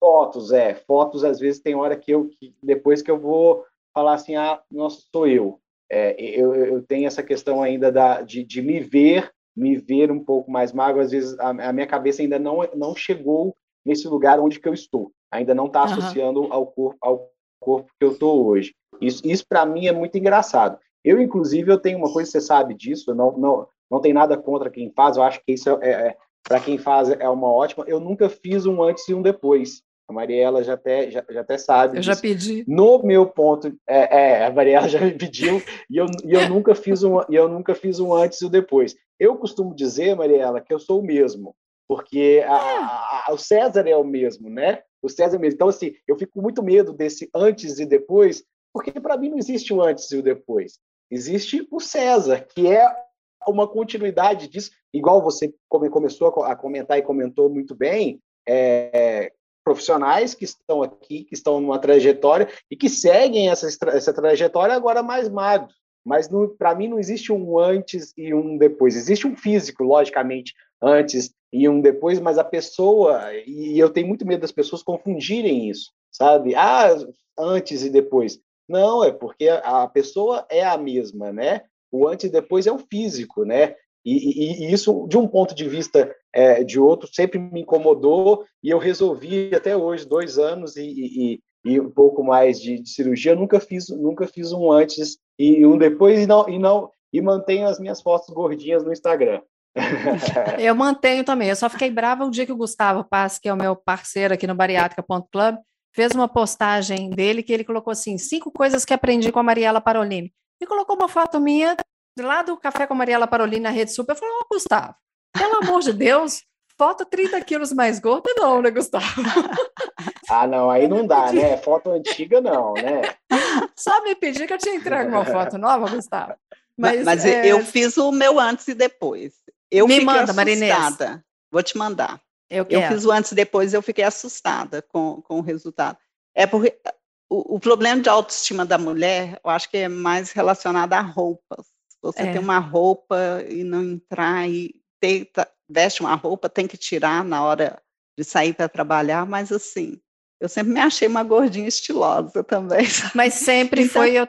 Fotos, é. Fotos, às vezes, tem hora que eu, que depois que eu vou falar assim, ah, nossa, sou eu. É, eu, eu tenho essa questão ainda da, de, de me ver, me ver um pouco mais magro, às vezes a, a minha cabeça ainda não, não chegou nesse lugar onde que eu estou. ainda não está associando uhum. ao corpo ao corpo que eu estou hoje. Isso, isso para mim é muito engraçado. Eu, inclusive, eu tenho uma coisa, você sabe disso, não, não, não tem nada contra quem faz, eu acho que isso é, é para quem faz é uma ótima. Eu nunca fiz um antes e um depois. A Mariela já até, já, já até sabe. Eu disso. já pedi. No meu ponto, é, é, a Mariela já me pediu e eu, e eu nunca fiz um e eu nunca fiz um antes e um depois. Eu costumo dizer, Mariela, que eu sou o mesmo, porque a, a, a, o César é o mesmo, né? O César é o mesmo. Então assim, eu fico com muito medo desse antes e depois, porque para mim não existe o antes e o depois. Existe o César, que é uma continuidade disso, igual você começou a comentar e comentou muito bem, é, profissionais que estão aqui, que estão numa trajetória e que seguem essa, essa trajetória agora mais magros. Mas para mim não existe um antes e um depois. Existe um físico, logicamente, antes e um depois, mas a pessoa, e eu tenho muito medo das pessoas confundirem isso, sabe? Ah, antes e depois. Não, é porque a pessoa é a mesma, né? O antes e depois é o físico, né? E, e, e isso, de um ponto de vista é, de outro, sempre me incomodou e eu resolvi até hoje, dois anos e, e, um pouco mais de, de, cirurgia, nunca fiz, nunca fiz um antes e um depois e não e não e mantenho as minhas fotos gordinhas no Instagram. eu mantenho também. Eu só fiquei brava o dia que o Gustavo Paz, que é o meu parceiro aqui no Bariátrica.club, fez uma postagem dele que ele colocou assim: cinco coisas que aprendi com a Mariela Parolini. E colocou uma foto minha lá do Café com a Mariela Parolini na Rede Super. Eu falei, ô, oh, Gustavo, pelo amor de Deus, foto 30 quilos mais gorda, não, né, Gustavo? Ah, não, aí não dá, né? Foto antiga, não, né? Só me pedir que eu te entregue uma foto nova, Gustavo. Mas, Mas é... eu fiz o meu antes e depois. Eu me manda, assustada. Marinês. Vou te mandar. Eu, eu, fiz o antes e depois, eu fiquei assustada com, com o resultado. É porque o, o, problema de autoestima da mulher, eu acho que é mais relacionado a roupas. Você é. tem uma roupa e não entrar e ter, veste uma roupa, tem que tirar na hora de sair para trabalhar, mas assim, eu sempre me achei uma gordinha estilosa também. Mas sempre então, foi, eu,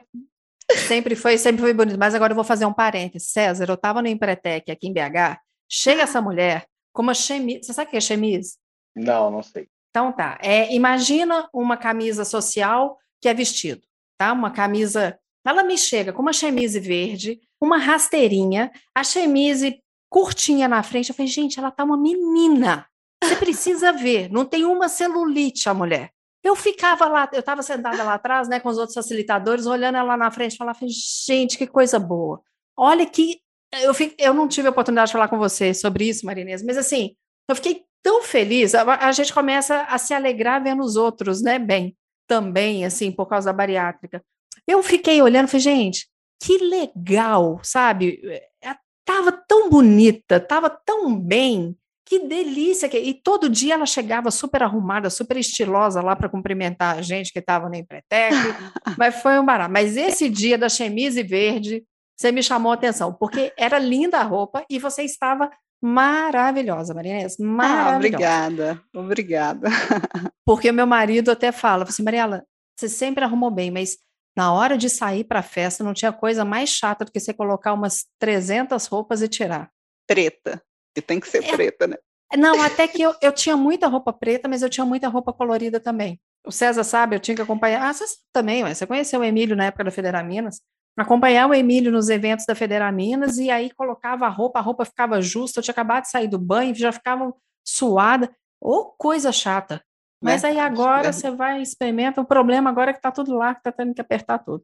sempre foi, sempre foi bonito. Mas agora eu vou fazer um parênteses. César, eu estava no Empretec aqui em BH, chega essa mulher com uma chemise. Você sabe o que é chemise? Não, não sei. Então tá. É, imagina uma camisa social que é vestido, tá? Uma camisa. Ela me chega com uma chemise verde, uma rasteirinha, a chemise curtinha na frente. Eu falei, gente, ela tá uma menina. Você precisa ver, não tem uma celulite a mulher. Eu ficava lá, eu estava sentada lá atrás, né, com os outros facilitadores, olhando ela na frente, falava, gente, que coisa boa. Olha que eu, fico, eu não tive a oportunidade de falar com você sobre isso, Marinês, mas assim, eu fiquei tão feliz. A, a, gente começa a se alegrar vendo os outros, né, bem, também, assim, por causa da bariátrica. Eu fiquei olhando, falei, gente, que legal, sabe? Tava tão bonita, tava tão bem, que delícia! Que... E todo dia ela chegava super arrumada, super estilosa lá para cumprimentar a gente que estava no Empretec, mas foi um barato. Mas esse dia da chemise verde, você me chamou a atenção, porque era linda a roupa e você estava maravilhosa, Marinês, ah, maravilhosa. Ah, obrigada, obrigada. Porque o meu marido até fala, assim, Mariela, você sempre arrumou bem, mas na hora de sair para a festa, não tinha coisa mais chata do que você colocar umas 300 roupas e tirar. Preta. E tem que ser é, preta, né? Não, até que eu, eu tinha muita roupa preta, mas eu tinha muita roupa colorida também. O César sabe, eu tinha que acompanhar. Ah, você também, você conheceu o Emílio na época da Federaminas. Acompanhar o Emílio nos eventos da Federaminas e aí colocava a roupa, a roupa ficava justa. Eu tinha acabado de sair do banho, já ficava suada. Ô, oh, coisa chata. Mas aí agora você vai experimenta. O problema agora é que está tudo lá, que está tendo que apertar tudo.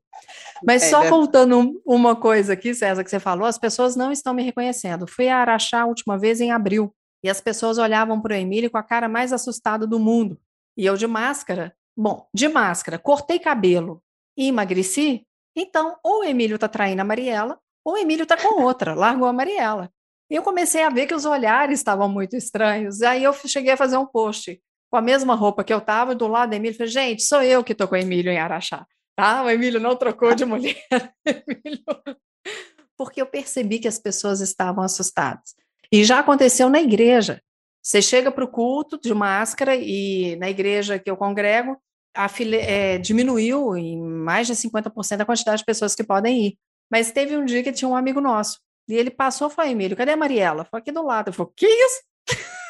Mas é, só voltando uma coisa aqui, César, que você falou, as pessoas não estão me reconhecendo. Fui a Araxá a última vez em abril e as pessoas olhavam para o Emílio com a cara mais assustada do mundo. E eu de máscara. Bom, de máscara, cortei cabelo e emagreci. Então, ou o Emílio está traindo a Mariela, ou o Emílio está com outra, largou a Mariela. E eu comecei a ver que os olhares estavam muito estranhos. Aí eu cheguei a fazer um post com a mesma roupa que eu estava, do lado do Emílio, falei, gente, sou eu que estou com o Emílio em Araxá, tá? O Emílio não trocou de mulher. Porque eu percebi que as pessoas estavam assustadas. E já aconteceu na igreja. Você chega para o culto de máscara e na igreja que eu congrego, é, diminuiu em mais de 50% a quantidade de pessoas que podem ir. Mas teve um dia que tinha um amigo nosso, e ele passou e falou, Emílio, cadê a Mariela? Foi aqui do lado. Eu falei, que isso?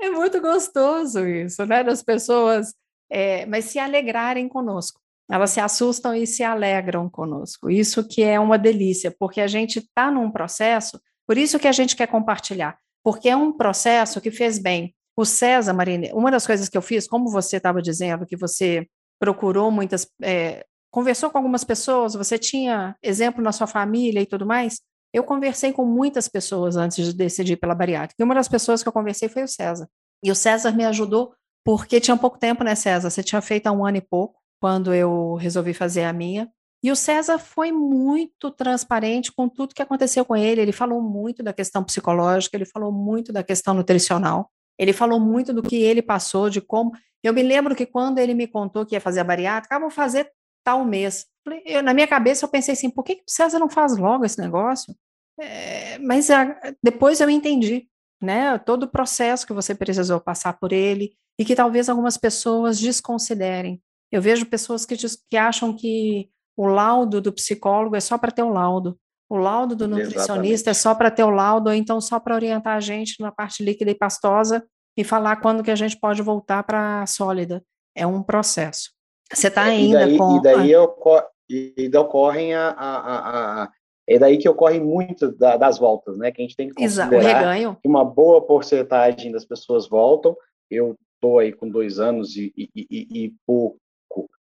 É muito gostoso isso, né? Das pessoas, é, mas se alegrarem conosco. Elas se assustam e se alegram conosco. Isso que é uma delícia, porque a gente está num processo, por isso que a gente quer compartilhar, porque é um processo que fez bem. O César, Marine, uma das coisas que eu fiz, como você estava dizendo, que você procurou muitas, é, conversou com algumas pessoas, você tinha exemplo na sua família e tudo mais, eu conversei com muitas pessoas antes de decidir pela bariátrica. E uma das pessoas que eu conversei foi o César. E o César me ajudou porque tinha pouco tempo, né, César? Você tinha feito há um ano e pouco, quando eu resolvi fazer a minha. E o César foi muito transparente com tudo que aconteceu com ele. Ele falou muito da questão psicológica, ele falou muito da questão nutricional, ele falou muito do que ele passou, de como. Eu me lembro que quando ele me contou que ia fazer a bariátrica, ah, vou fazer tal mês. Eu, na minha cabeça eu pensei assim, por que, que o César não faz logo esse negócio? É, mas a, depois eu entendi, né, todo o processo que você precisou passar por ele e que talvez algumas pessoas desconsiderem. Eu vejo pessoas que, que acham que o laudo do psicólogo é só para ter o laudo, o laudo do nutricionista Exatamente. é só para ter o laudo, ou então só para orientar a gente na parte líquida e pastosa e falar quando que a gente pode voltar para a sólida. É um processo. Você está ainda e daí, com. E daí, a... ocorre, e daí ocorrem a, a, a, é daí que ocorre muito da, das voltas, né? Que a gente tem que considerar que uma boa porcentagem das pessoas voltam. Eu estou aí com dois anos e, e, e, e, pouco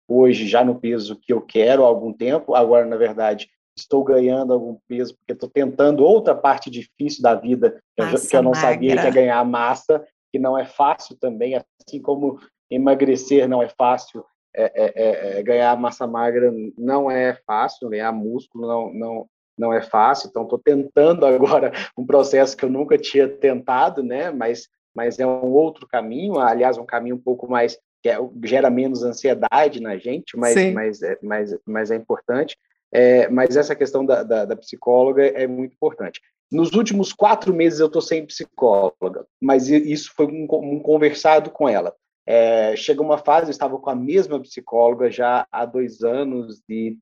hoje já no peso que eu quero há algum tempo. Agora, na verdade, estou ganhando algum peso porque estou tentando outra parte difícil da vida que, eu, que eu não magra. sabia que é ganhar massa, que não é fácil também, assim como emagrecer não é fácil, é, é, é, é, ganhar massa magra não é fácil, ganhar músculo não, não, não é fácil. Então, estou tentando agora um processo que eu nunca tinha tentado, né? Mas, mas é um outro caminho, aliás, um caminho um pouco mais que é, gera menos ansiedade na gente, mas, mas, é, mas, mas é importante. É, mas essa questão da, da, da, psicóloga é muito importante. Nos últimos quatro meses eu estou sem psicóloga, mas isso foi um, um conversado com ela. É, chega uma fase, eu estava com a mesma psicóloga já há dois anos e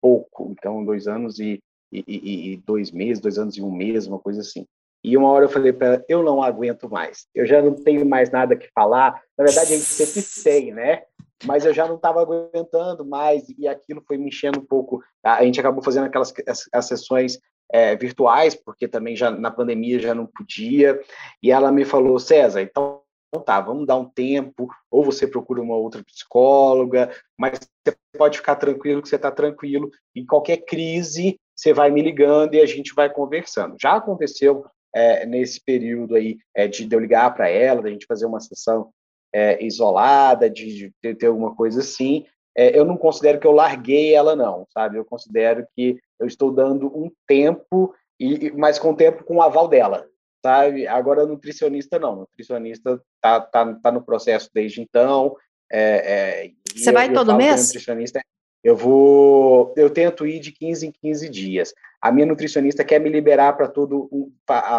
pouco, então dois anos e, e, e, dois meses, dois anos e um mês, uma coisa assim. E uma hora eu falei para ela, eu não aguento mais, eu já não tenho mais nada que falar. Na verdade, a gente sempre tem, né? Mas eu já não estava aguentando mais e aquilo foi me enchendo um pouco. A gente acabou fazendo aquelas as, as sessões é, virtuais, porque também já na pandemia já não podia. E ela me falou, César, então tá, vamos dar um tempo, ou você procura uma outra psicóloga, mas você pode ficar tranquilo que você está tranquilo. Em qualquer crise, você vai me ligando e a gente vai conversando. Já aconteceu é, nesse período aí é, de eu ligar para ela, da gente fazer uma sessão é, isolada, de, de, ter alguma coisa assim, é, eu não considero que eu larguei ela, não, sabe? Eu considero que eu estou dando um tempo, e mas com tempo com o aval dela, sabe? Agora, nutricionista, não. Nutricionista tá, tá, tá no processo desde então. É, é, Você vai eu, todo eu mês? Nutricionista, eu vou, eu tento ir de 15 em 15 dias. A minha nutricionista quer me liberar para todo,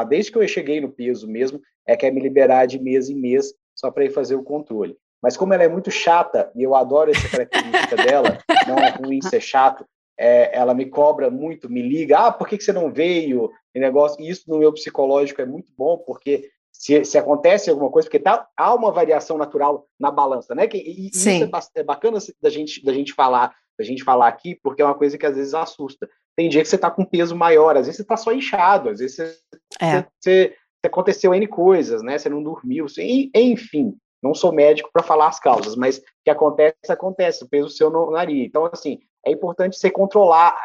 desde que eu cheguei no peso mesmo, é quer me liberar de mês em mês só para ir fazer o controle. Mas como ela é muito chata, e eu adoro essa característica dela, não é ruim ser chato, é, ela me cobra muito, me liga, ah, por que, que você não veio? E negócio, e isso no meu psicológico é muito bom, porque se, se acontece alguma coisa, porque tá, há uma variação natural na balança, né? Que, e, isso é, é, bacana da gente, da gente falar, da gente falar aqui, porque é uma coisa que às vezes assusta. Tem dia que você está com peso maior, às vezes você está só inchado, às vezes você, é. você, você, aconteceu N coisas, né? Você não dormiu, você, enfim. Não sou médico para falar as causas, mas o que acontece, acontece, o peso seu no nariz. Então, assim, é importante você controlar,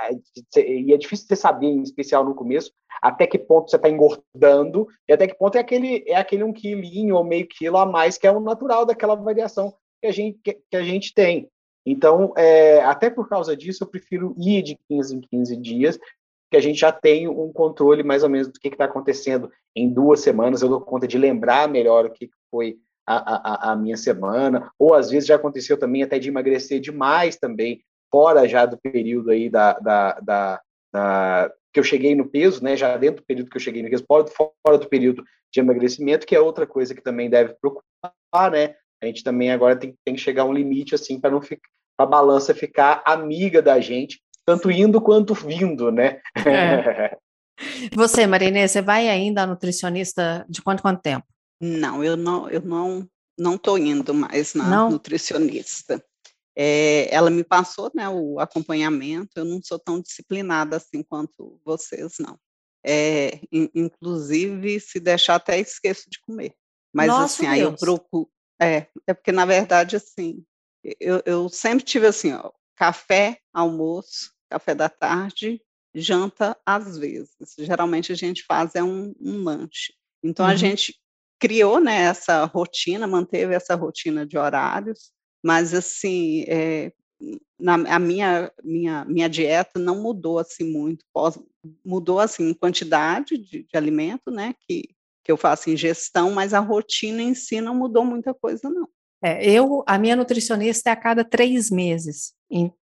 e é difícil você saber, em especial no começo, até que ponto você está engordando, e até que ponto é aquele, é aquele um quilinho ou meio quilo a mais, que é o natural daquela variação que a gente, que, que a gente tem. Então, é, até por causa disso, eu prefiro ir de 15 em 15 dias, que a gente já tem um controle mais ou menos do que está acontecendo em duas semanas, eu dou conta de lembrar melhor o que foi a, a, a, minha semana, ou às vezes já aconteceu também até de emagrecer demais também, fora já do período aí da, da, da, da que eu cheguei no peso, né, já dentro do período que eu cheguei no peso, fora, fora do período de emagrecimento, que é outra coisa que também deve preocupar, né, a gente também agora tem, tem que chegar a um limite, assim, para não ficar, a balança ficar amiga da gente, tanto indo quanto vindo, né. É. Você, Marinê, você vai ainda a nutricionista de quanto quanto tempo? Não, eu não, eu não, não estou indo mais na não? nutricionista. É, ela me passou né, o acompanhamento, eu não sou tão disciplinada assim quanto vocês, não. É, in, inclusive, se deixar, até esqueço de comer. Mas Nossa assim, Deus. aí eu procuro. É, é porque, na verdade, assim, eu, eu sempre tive assim, ó, café, almoço, café da tarde, janta às vezes. Geralmente a gente faz é um, um lanche. Então uhum. a gente criou né, essa rotina, manteve essa rotina de horários, mas assim, é, na, a minha, minha, minha dieta não mudou assim muito, mudou assim em quantidade de, de alimento, né, que, que eu faço ingestão, mas a rotina em si não mudou muita coisa, não. É, eu, a minha nutricionista é a cada três meses.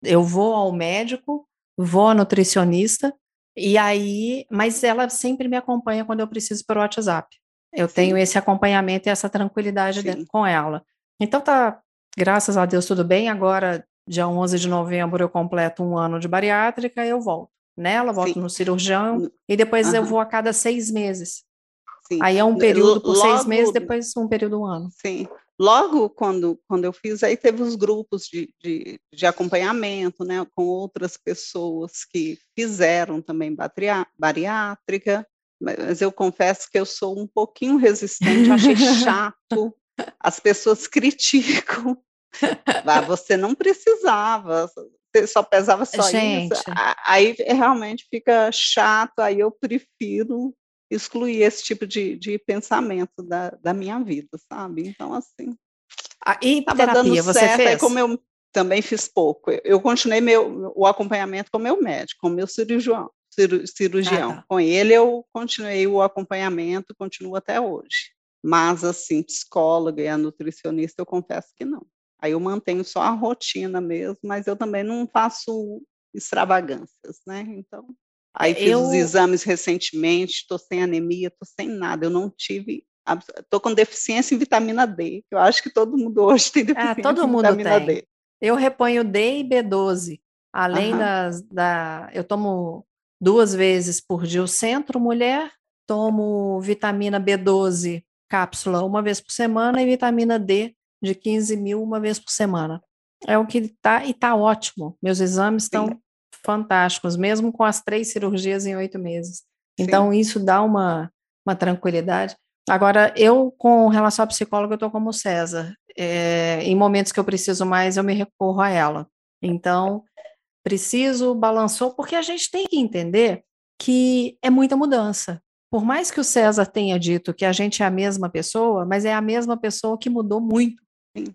Eu vou ao médico, vou ao nutricionista, e aí, mas ela sempre me acompanha quando eu preciso pelo WhatsApp. Eu Sim. tenho esse acompanhamento e essa tranquilidade de, com ela. Então tá, graças a Deus, tudo bem. Agora, dia 11 de novembro, eu completo um ano de bariátrica, eu volto nela, volto Sim. no cirurgião, e depois uhum. eu vou a cada seis meses. Sim. Aí é um período por Logo, seis meses, depois um período um ano. Sim. Logo quando, quando eu fiz, aí teve os grupos de, de, de acompanhamento, né, com outras pessoas que fizeram também bariátrica, mas eu confesso que eu sou um pouquinho resistente, achei chato, as pessoas criticam. Ah, você não precisava, você só pesava só Gente. isso. Aí realmente fica chato, aí eu prefiro excluir esse tipo de, de pensamento da, da minha vida, sabe? Então, assim. Ah, e terapia, dando você certo, fez? como eu também fiz pouco, eu continuei meu, o acompanhamento com o meu médico, com o meu cirurgião. cirurgião. Ah, tá. Com ele eu continuei o acompanhamento, continuo até hoje. Mas, assim, psicóloga e a nutricionista, eu confesso que não. Aí eu mantenho só a rotina mesmo, mas eu também não faço extravagâncias, né? Então, Aí fiz eu... os exames recentemente, estou sem anemia, estou sem nada. Eu não tive. Estou com deficiência em vitamina D. Eu acho que todo mundo hoje tem deficiência ah, todo mundo em vitamina tem. D. Eu reponho D e B12. Além uhum. das, da. Eu tomo duas vezes por dia o centro, mulher, tomo vitamina B12 cápsula uma vez por semana e vitamina D de 15 mil uma vez por semana. É o que está, e está ótimo. Meus exames estão fantásticos, mesmo com as três cirurgias em oito meses. Então, Sim. isso dá uma, uma tranquilidade. Agora, eu, com relação à psicóloga, eu estou como César. É, em momentos que eu preciso mais, eu me recorro a ela. Então, preciso, balançou, porque a gente tem que entender que é muita mudança. Por mais que o César tenha dito que a gente é a mesma pessoa, mas é a mesma pessoa que mudou muito.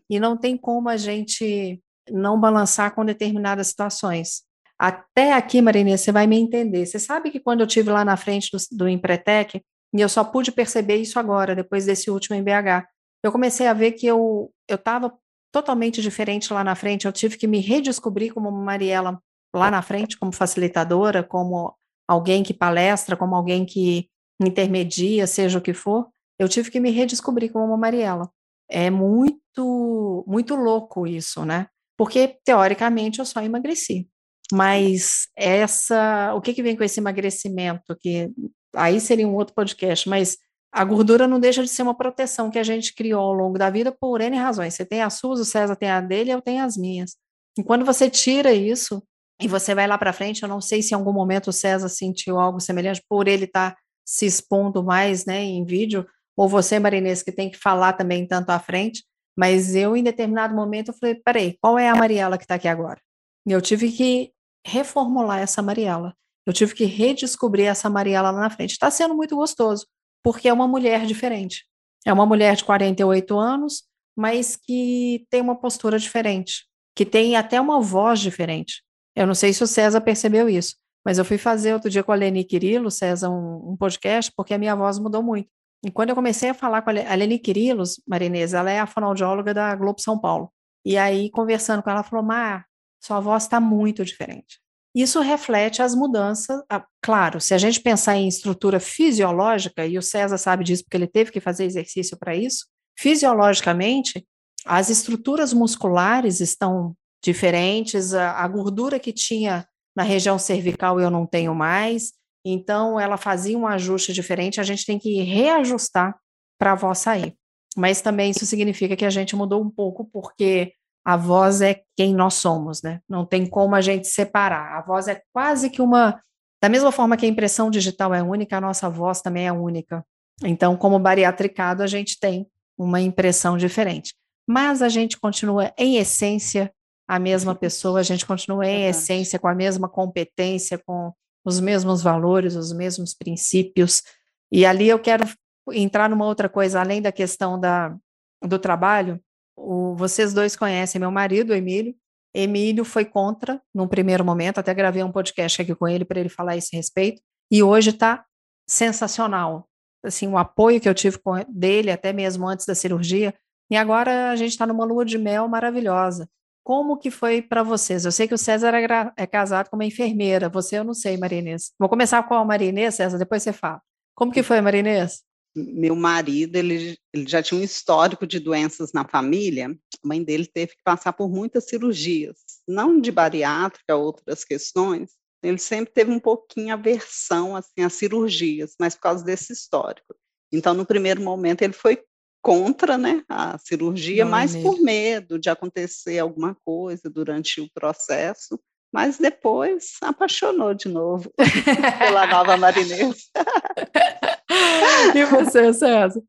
E não tem como a gente não balançar com determinadas situações. Até aqui, Marinês, você vai me entender. Você sabe que quando eu tive lá na frente do, do Empretec, e eu só pude perceber isso agora, depois desse último MBH, eu comecei a ver que eu estava totalmente diferente lá na frente, eu tive que me redescobrir como Mariela lá na frente, como facilitadora, como alguém que palestra, como alguém que intermedia, seja o que for, eu tive que me redescobrir como Mariela. É muito, muito louco isso, né? Porque, teoricamente, eu só emagreci. Mas essa, o que, que vem com esse emagrecimento? Que aí seria um outro podcast, mas a gordura não deixa de ser uma proteção que a gente criou ao longo da vida por N razões. Você tem a sua, o César tem a dele, eu tenho as minhas. E quando você tira isso e você vai lá para frente, eu não sei se em algum momento o César sentiu algo semelhante por ele estar tá se expondo mais, né, em vídeo, ou você, Marinês, que tem que falar também tanto à frente, mas eu, em determinado momento, eu falei, peraí, qual é a Mariela que está aqui agora? Eu tive que reformular essa Mariela. Eu tive que redescobrir essa Mariela lá na frente. Está sendo muito gostoso, porque é uma mulher diferente. É uma mulher de 48 anos, mas que tem uma postura diferente, que tem até uma voz diferente. Eu não sei se o César percebeu isso, mas eu fui fazer outro dia com a Leni Quirilos, César, um, um, podcast, porque a minha voz mudou muito. E quando eu comecei a falar com a Leni Quirilos, Marinês, ela é a fonoaudióloga da Globo São Paulo. E aí, conversando com ela, ela falou, Mar, sua voz está muito diferente. Isso reflete as mudanças. Claro, se a gente pensar em estrutura fisiológica, e o César sabe disso porque ele teve que fazer exercício para isso, fisiologicamente, as estruturas musculares estão diferentes, a, a, gordura que tinha na região cervical eu não tenho mais, então ela fazia um ajuste diferente, a gente tem que reajustar para a voz sair. Mas também isso significa que a gente mudou um pouco, porque a voz é quem nós somos, né? Não tem como a gente separar. A voz é quase que uma. Da mesma forma que a impressão digital é única, a nossa voz também é única. Então, como bariatricado, a gente tem uma impressão diferente. Mas a gente continua, em essência, a mesma pessoa, a gente continua, em essência, com a mesma competência, com os mesmos valores, os mesmos princípios. E ali eu quero entrar numa outra coisa, além da questão da, do trabalho, o, vocês dois conhecem meu marido, Emílio. Emílio foi contra num primeiro momento, até gravei um podcast aqui com ele para ele falar esse respeito, e hoje está sensacional. Assim, o apoio que eu tive com, dele, até mesmo antes da cirurgia, e agora a gente está numa lua de mel maravilhosa. Como que foi para vocês? Eu sei que o César é, é, casado com uma enfermeira, você eu não sei, Marinês. Vou começar com a Marinês, César, depois você fala. Como que foi, Marinês? Meu marido ele, ele, já tinha um histórico de doenças na família. A mãe dele teve que passar por muitas cirurgias, não de bariátrica, outras questões. Ele sempre teve um pouquinho aversão assim às cirurgias, mas por causa desse histórico. Então, no primeiro momento, ele foi contra né, a cirurgia, não, mas por medo de acontecer alguma coisa durante o processo mas depois apaixonou de novo pela nova marinês. e você, César?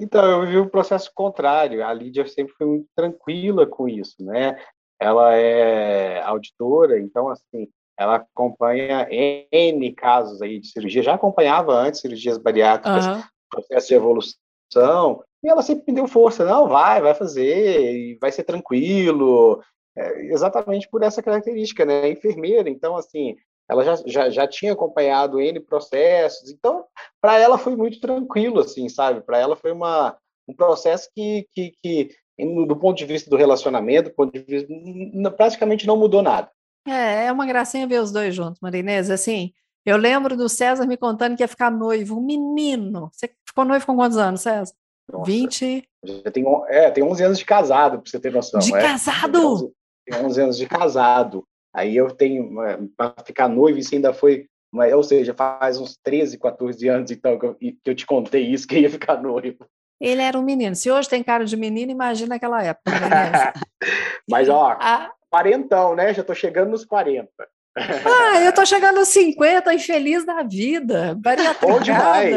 Então, eu vivi o processo contrário. A Lídia sempre foi muito tranquila com isso, né? Ela é auditora, então, assim, ela acompanha N casos aí de cirurgia. Já acompanhava antes cirurgias bariátricas, uhum. processo de evolução, e ela sempre me deu força. Não, vai, vai fazer, vai ser tranquilo, é, exatamente por essa característica, né? Enfermeira, então, assim, ela já, já, já tinha acompanhado N processos, então, para ela foi muito tranquilo, assim, sabe? Para ela foi uma, um processo que, que, que, do ponto de vista do relacionamento, do ponto de vista, praticamente não mudou nada. É, é uma gracinha ver os dois juntos, Marinês, assim, eu lembro do César me contando que ia ficar noivo, um menino. Você ficou noivo com quantos anos, César? Nossa, 20? Já tem, é, tem 11 anos de casado, para você ter noção. De é? casado? Tem 11 anos de casado. Aí eu tenho, para ficar noivo, isso ainda foi, ou seja, faz uns 13, 14 anos então que eu, que eu te contei isso, que ia ficar noivo. Ele era um menino. Se hoje tem cara de menino, imagina aquela época. Mas, ó, a... quarentão, né? Já tô chegando nos 40. Ah, eu tô chegando aos 50 e feliz da vida. Bom demais.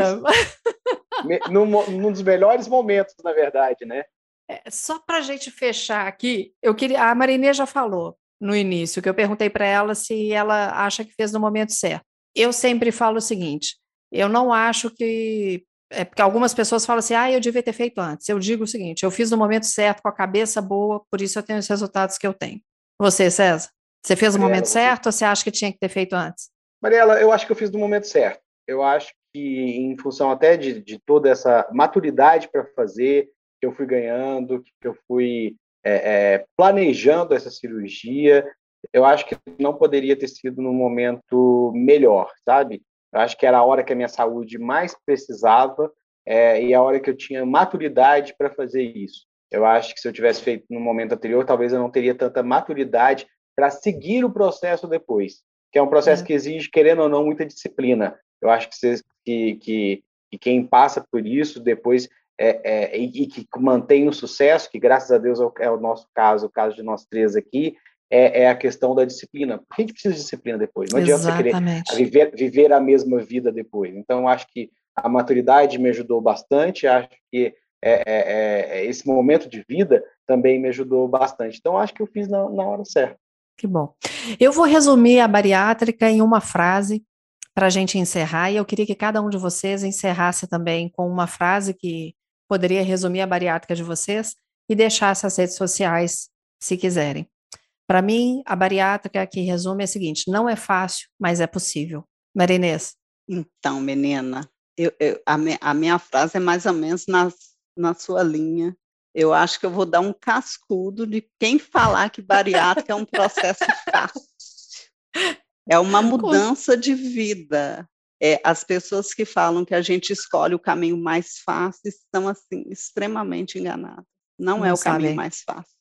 num, num dos melhores momentos, na verdade, né? É, só para a gente fechar aqui, eu queria. A Marinê já falou no início que eu perguntei para ela se ela acha que fez no momento certo. Eu sempre falo o seguinte: eu não acho que é porque algumas pessoas falam assim, ah, eu devia ter feito antes. Eu digo o seguinte: eu fiz no momento certo, com a cabeça boa, por isso eu tenho os resultados que eu tenho. Você, César, você fez no momento certo ou você acha que tinha que ter feito antes? Mariela, eu acho que eu fiz no momento certo. Eu acho que, em função até de, de toda essa maturidade para fazer, que eu fui ganhando, que eu fui é, é, planejando essa cirurgia. Eu acho que não poderia ter sido no momento melhor, sabe? Eu acho que era a hora que a minha saúde mais precisava é, e a hora que eu tinha maturidade para fazer isso. Eu acho que se eu tivesse feito no momento anterior, talvez eu não teria tanta maturidade para seguir o processo depois, que é um processo é. que exige, querendo ou não, muita disciplina. Eu acho que, você, que, que, que quem passa por isso depois é, é, e, que mantém o sucesso, que graças a Deus é o, é o, nosso caso, o caso de nós três aqui, é, é a questão da disciplina. Por que a gente precisa de disciplina depois? Não adianta você querer viver, viver, a mesma vida depois. Então, acho que a maturidade me ajudou bastante, acho que é, é, é, esse momento de vida também me ajudou bastante. Então, acho que eu fiz na, na hora certa. Que bom. Eu vou resumir a bariátrica em uma frase para a gente encerrar, e eu queria que cada um de vocês encerrasse também com uma frase que poderia resumir a bariátrica de vocês e deixar essas redes sociais, se quiserem. Para mim, a bariátrica que resume é a seguinte: não é fácil, mas é possível. Marinês. Então, menina, eu, eu, a, me, a, minha frase é mais ou menos na, na sua linha. Eu acho que eu vou dar um cascudo de quem falar que bariátrica é um processo fácil. É uma mudança de vida é, as pessoas que falam que a gente escolhe o caminho mais fácil estão assim extremamente enganadas. Não, Não é o sabe. caminho mais fácil.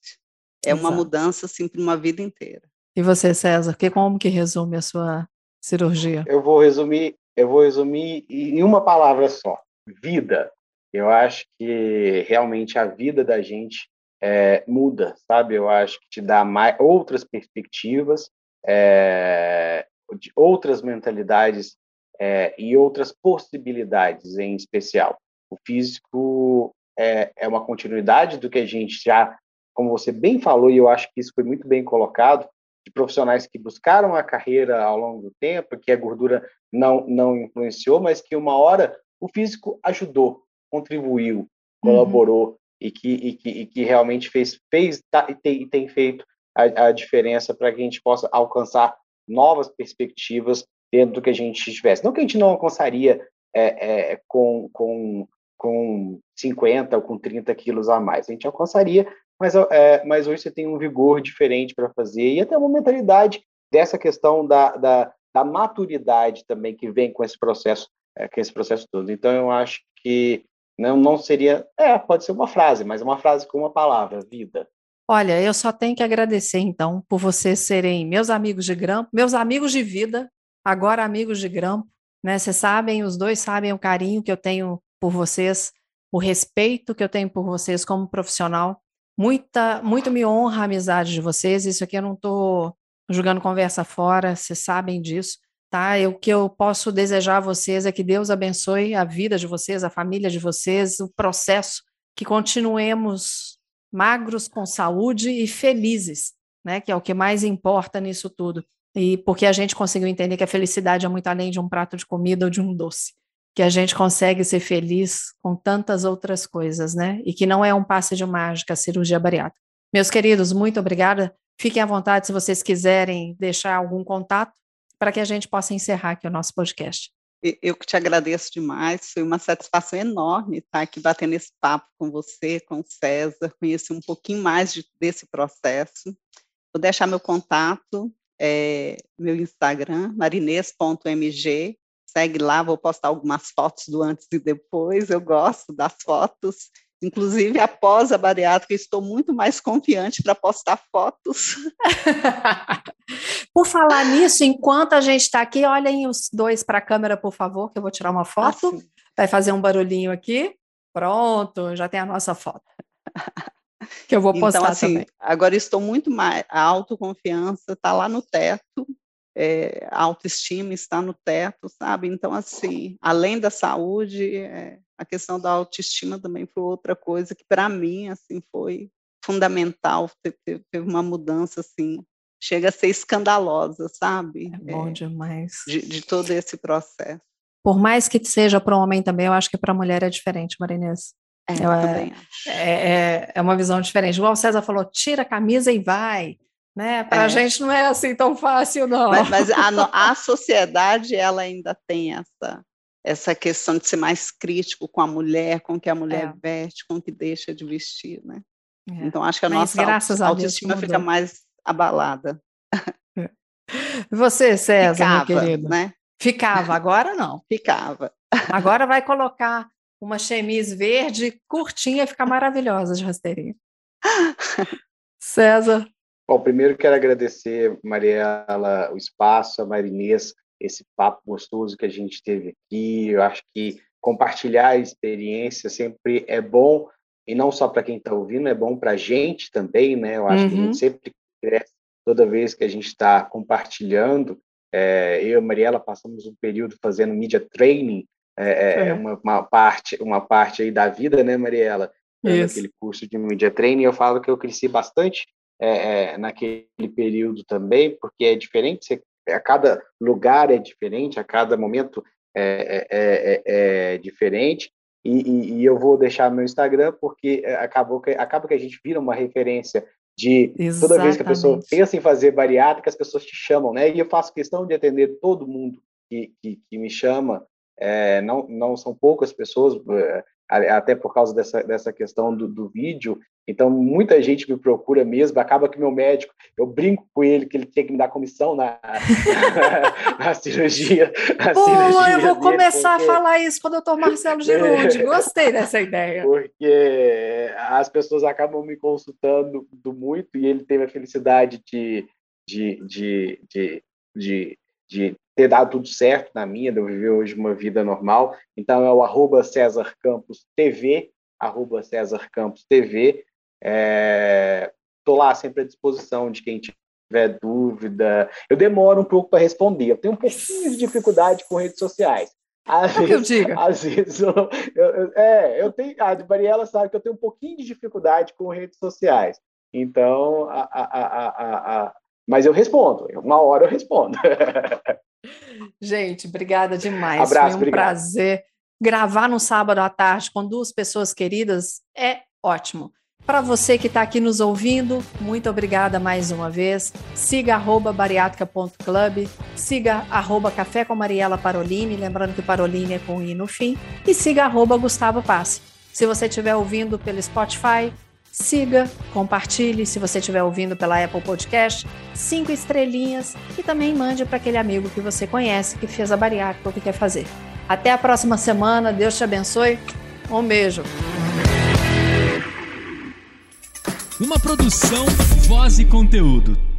É Exato. uma mudança assim para uma vida inteira. E você, César, que como que resume a sua cirurgia? Eu vou resumir, eu vou resumir em uma palavra só: vida. Eu acho que realmente a vida da gente é, muda, sabe? Eu acho que te dá mais, outras perspectivas, é, de outras mentalidades é, e outras possibilidades em especial. O físico é, é uma continuidade do que a gente já, como você bem falou, e eu acho que isso foi muito bem colocado, de profissionais que buscaram a carreira ao longo do tempo, que a gordura não, não influenciou, mas que uma hora o físico ajudou, contribuiu, uhum. colaborou uhum. e, que, e, que, e que realmente fez, fez tá, e, tem, tem feito a, a diferença para que a gente possa alcançar novas perspectivas dentro do que a gente tivesse. Não que a gente não alcançaria é, é, com, com, com 50 ou com 30 quilos a mais, a gente alcançaria, mas, é, mas hoje você tem um vigor diferente para fazer e até uma mentalidade dessa questão da, da, da, maturidade também que vem com esse processo, é, com esse processo todo. Então eu acho que não, não seria, é, pode ser uma frase, mas é uma frase com uma palavra, vida. Olha, eu só tenho que agradecer então por vocês serem meus amigos de grampo, meus amigos de vida, agora amigos de grampo, né? Vocês sabem, os dois sabem o carinho que eu tenho por vocês, o respeito que eu tenho por vocês como profissional Muita, muito me honra a amizade de vocês. Isso aqui eu não estou jogando conversa fora, vocês sabem disso, tá? O que eu posso desejar a vocês é que Deus abençoe a vida de vocês, a família de vocês, o processo, que continuemos magros, com saúde e felizes, né? Que é o que mais importa nisso tudo. E porque a gente conseguiu entender que a felicidade é muito além de um prato de comida ou de um doce que a gente consegue ser feliz com tantas outras coisas, né? E que não é um passe de mágica cirurgia bariátrica. Meus queridos, muito obrigada. Fiquem à vontade se vocês quiserem deixar algum contato para que a gente possa encerrar aqui o nosso podcast. Eu que te agradeço demais, foi uma satisfação enorme estar aqui batendo esse papo com você, com o César, conhecer um pouquinho mais de, desse processo. Vou deixar meu contato, é, meu Instagram, marinês.mg, segue lá, vou postar algumas fotos do antes e depois, eu gosto das fotos. Inclusive, após a bariátrica, estou muito mais confiante para postar fotos. por falar nisso, enquanto a gente está aqui, olhem os dois para a câmera, por favor, que eu vou tirar uma foto. Ah, Vai fazer um barulhinho aqui. Pronto, já tem a nossa foto. que eu vou então, postar então, assim, também. Agora estou muito mais. A autoconfiança está lá no teto é, a autoestima está no teto, sabe? Então, assim, além da saúde, é, a questão da autoestima também foi outra coisa que, para mim, assim, foi fundamental, teve, teve, uma mudança, assim, chega a ser escandalosa, sabe? É bom é, demais. De, de, todo esse processo. Por mais que seja para o homem também, eu acho que para a mulher é diferente, Marinês. É, eu, é, é, é, uma visão diferente. Igual o César falou, tira a camisa e vai né? Para a é. gente não é assim tão fácil, não. Mas, mas a, a, sociedade ela ainda tem essa essa questão de ser mais crítico com a mulher, com o que a mulher é. veste, com o que deixa de vestir, né? É. Então acho que a mas, nossa autoestima fica mais abalada. Você, César, Ficava, meu querido, né? Ficava, agora não. Ficava. Agora vai colocar uma chemise verde curtinha ficar maravilhosa de rasteirinha. César, Bom, primeiro quero agradecer, Mariela, o espaço, a Marinês, esse papo gostoso que a gente teve aqui. Eu acho que compartilhar a experiência sempre é bom, e não só para quem está ouvindo, é bom para a gente também, né? Eu acho uhum. que a gente uhum. sempre cresce toda vez que a gente está compartilhando. É, eu e a Mariela passamos um período fazendo media training, é, é. Uma, uma, parte, uma parte aí da vida, né, Mariela? Aquele curso de media training, eu falo que eu cresci bastante é, é, naquele período também, porque é diferente, você, a cada lugar é diferente, a cada momento é, é, é, é diferente, e, e, e, eu vou deixar meu Instagram, porque acabou que, acaba que a gente vira uma referência de Exatamente. toda vez que a pessoa pensa em fazer bariátrica, as pessoas te chamam, né? E eu faço questão de atender todo mundo que, que, que me chama, é, não, não são poucas pessoas, até por causa dessa, dessa questão do, do vídeo, então, muita gente me procura mesmo, acaba que meu médico, eu brinco com ele que ele tinha que me dar comissão na, na, cirurgia. Na Pô, cirurgia eu vou dele, começar porque... a falar isso com o doutor Marcelo Girundi, gostei dessa ideia. Porque as pessoas acabam me consultando muito e ele teve a felicidade de, de, de, de, de, de ter dado tudo certo na minha, de eu viver hoje uma vida normal. Então é o arroba César Campos TV, arroba César Campos TV. Estou é, lá sempre à disposição de quem tiver dúvida. Eu demoro um pouco para responder, eu tenho um pouquinho de dificuldade com redes sociais. Às vezes, eu diga. Às vezes eu, eu, eu, é, eu tenho, a Mariela sabe que eu tenho um pouquinho de dificuldade com redes sociais. Então, a, a, a, a, mas eu respondo, uma hora eu respondo. Gente, obrigada demais. Abraço, Foi um obrigado. prazer. Gravar no sábado à tarde com duas pessoas queridas é ótimo. Para você que está aqui nos ouvindo, muito obrigada mais uma vez. Siga arroba bariátrica.club, siga arroba Café com Mariela Parolini, lembrando que Parolini é com I no fim, e siga arroba Gustavo Passe. Se você estiver ouvindo pelo Spotify, siga, compartilhe. Se você estiver ouvindo pela Apple Podcast, cinco estrelinhas e também mande para aquele amigo que você conhece que fez a bariátrica ou que quer fazer. Até a próxima semana, Deus te abençoe. Um beijo. Uma produção, voz e conteúdo.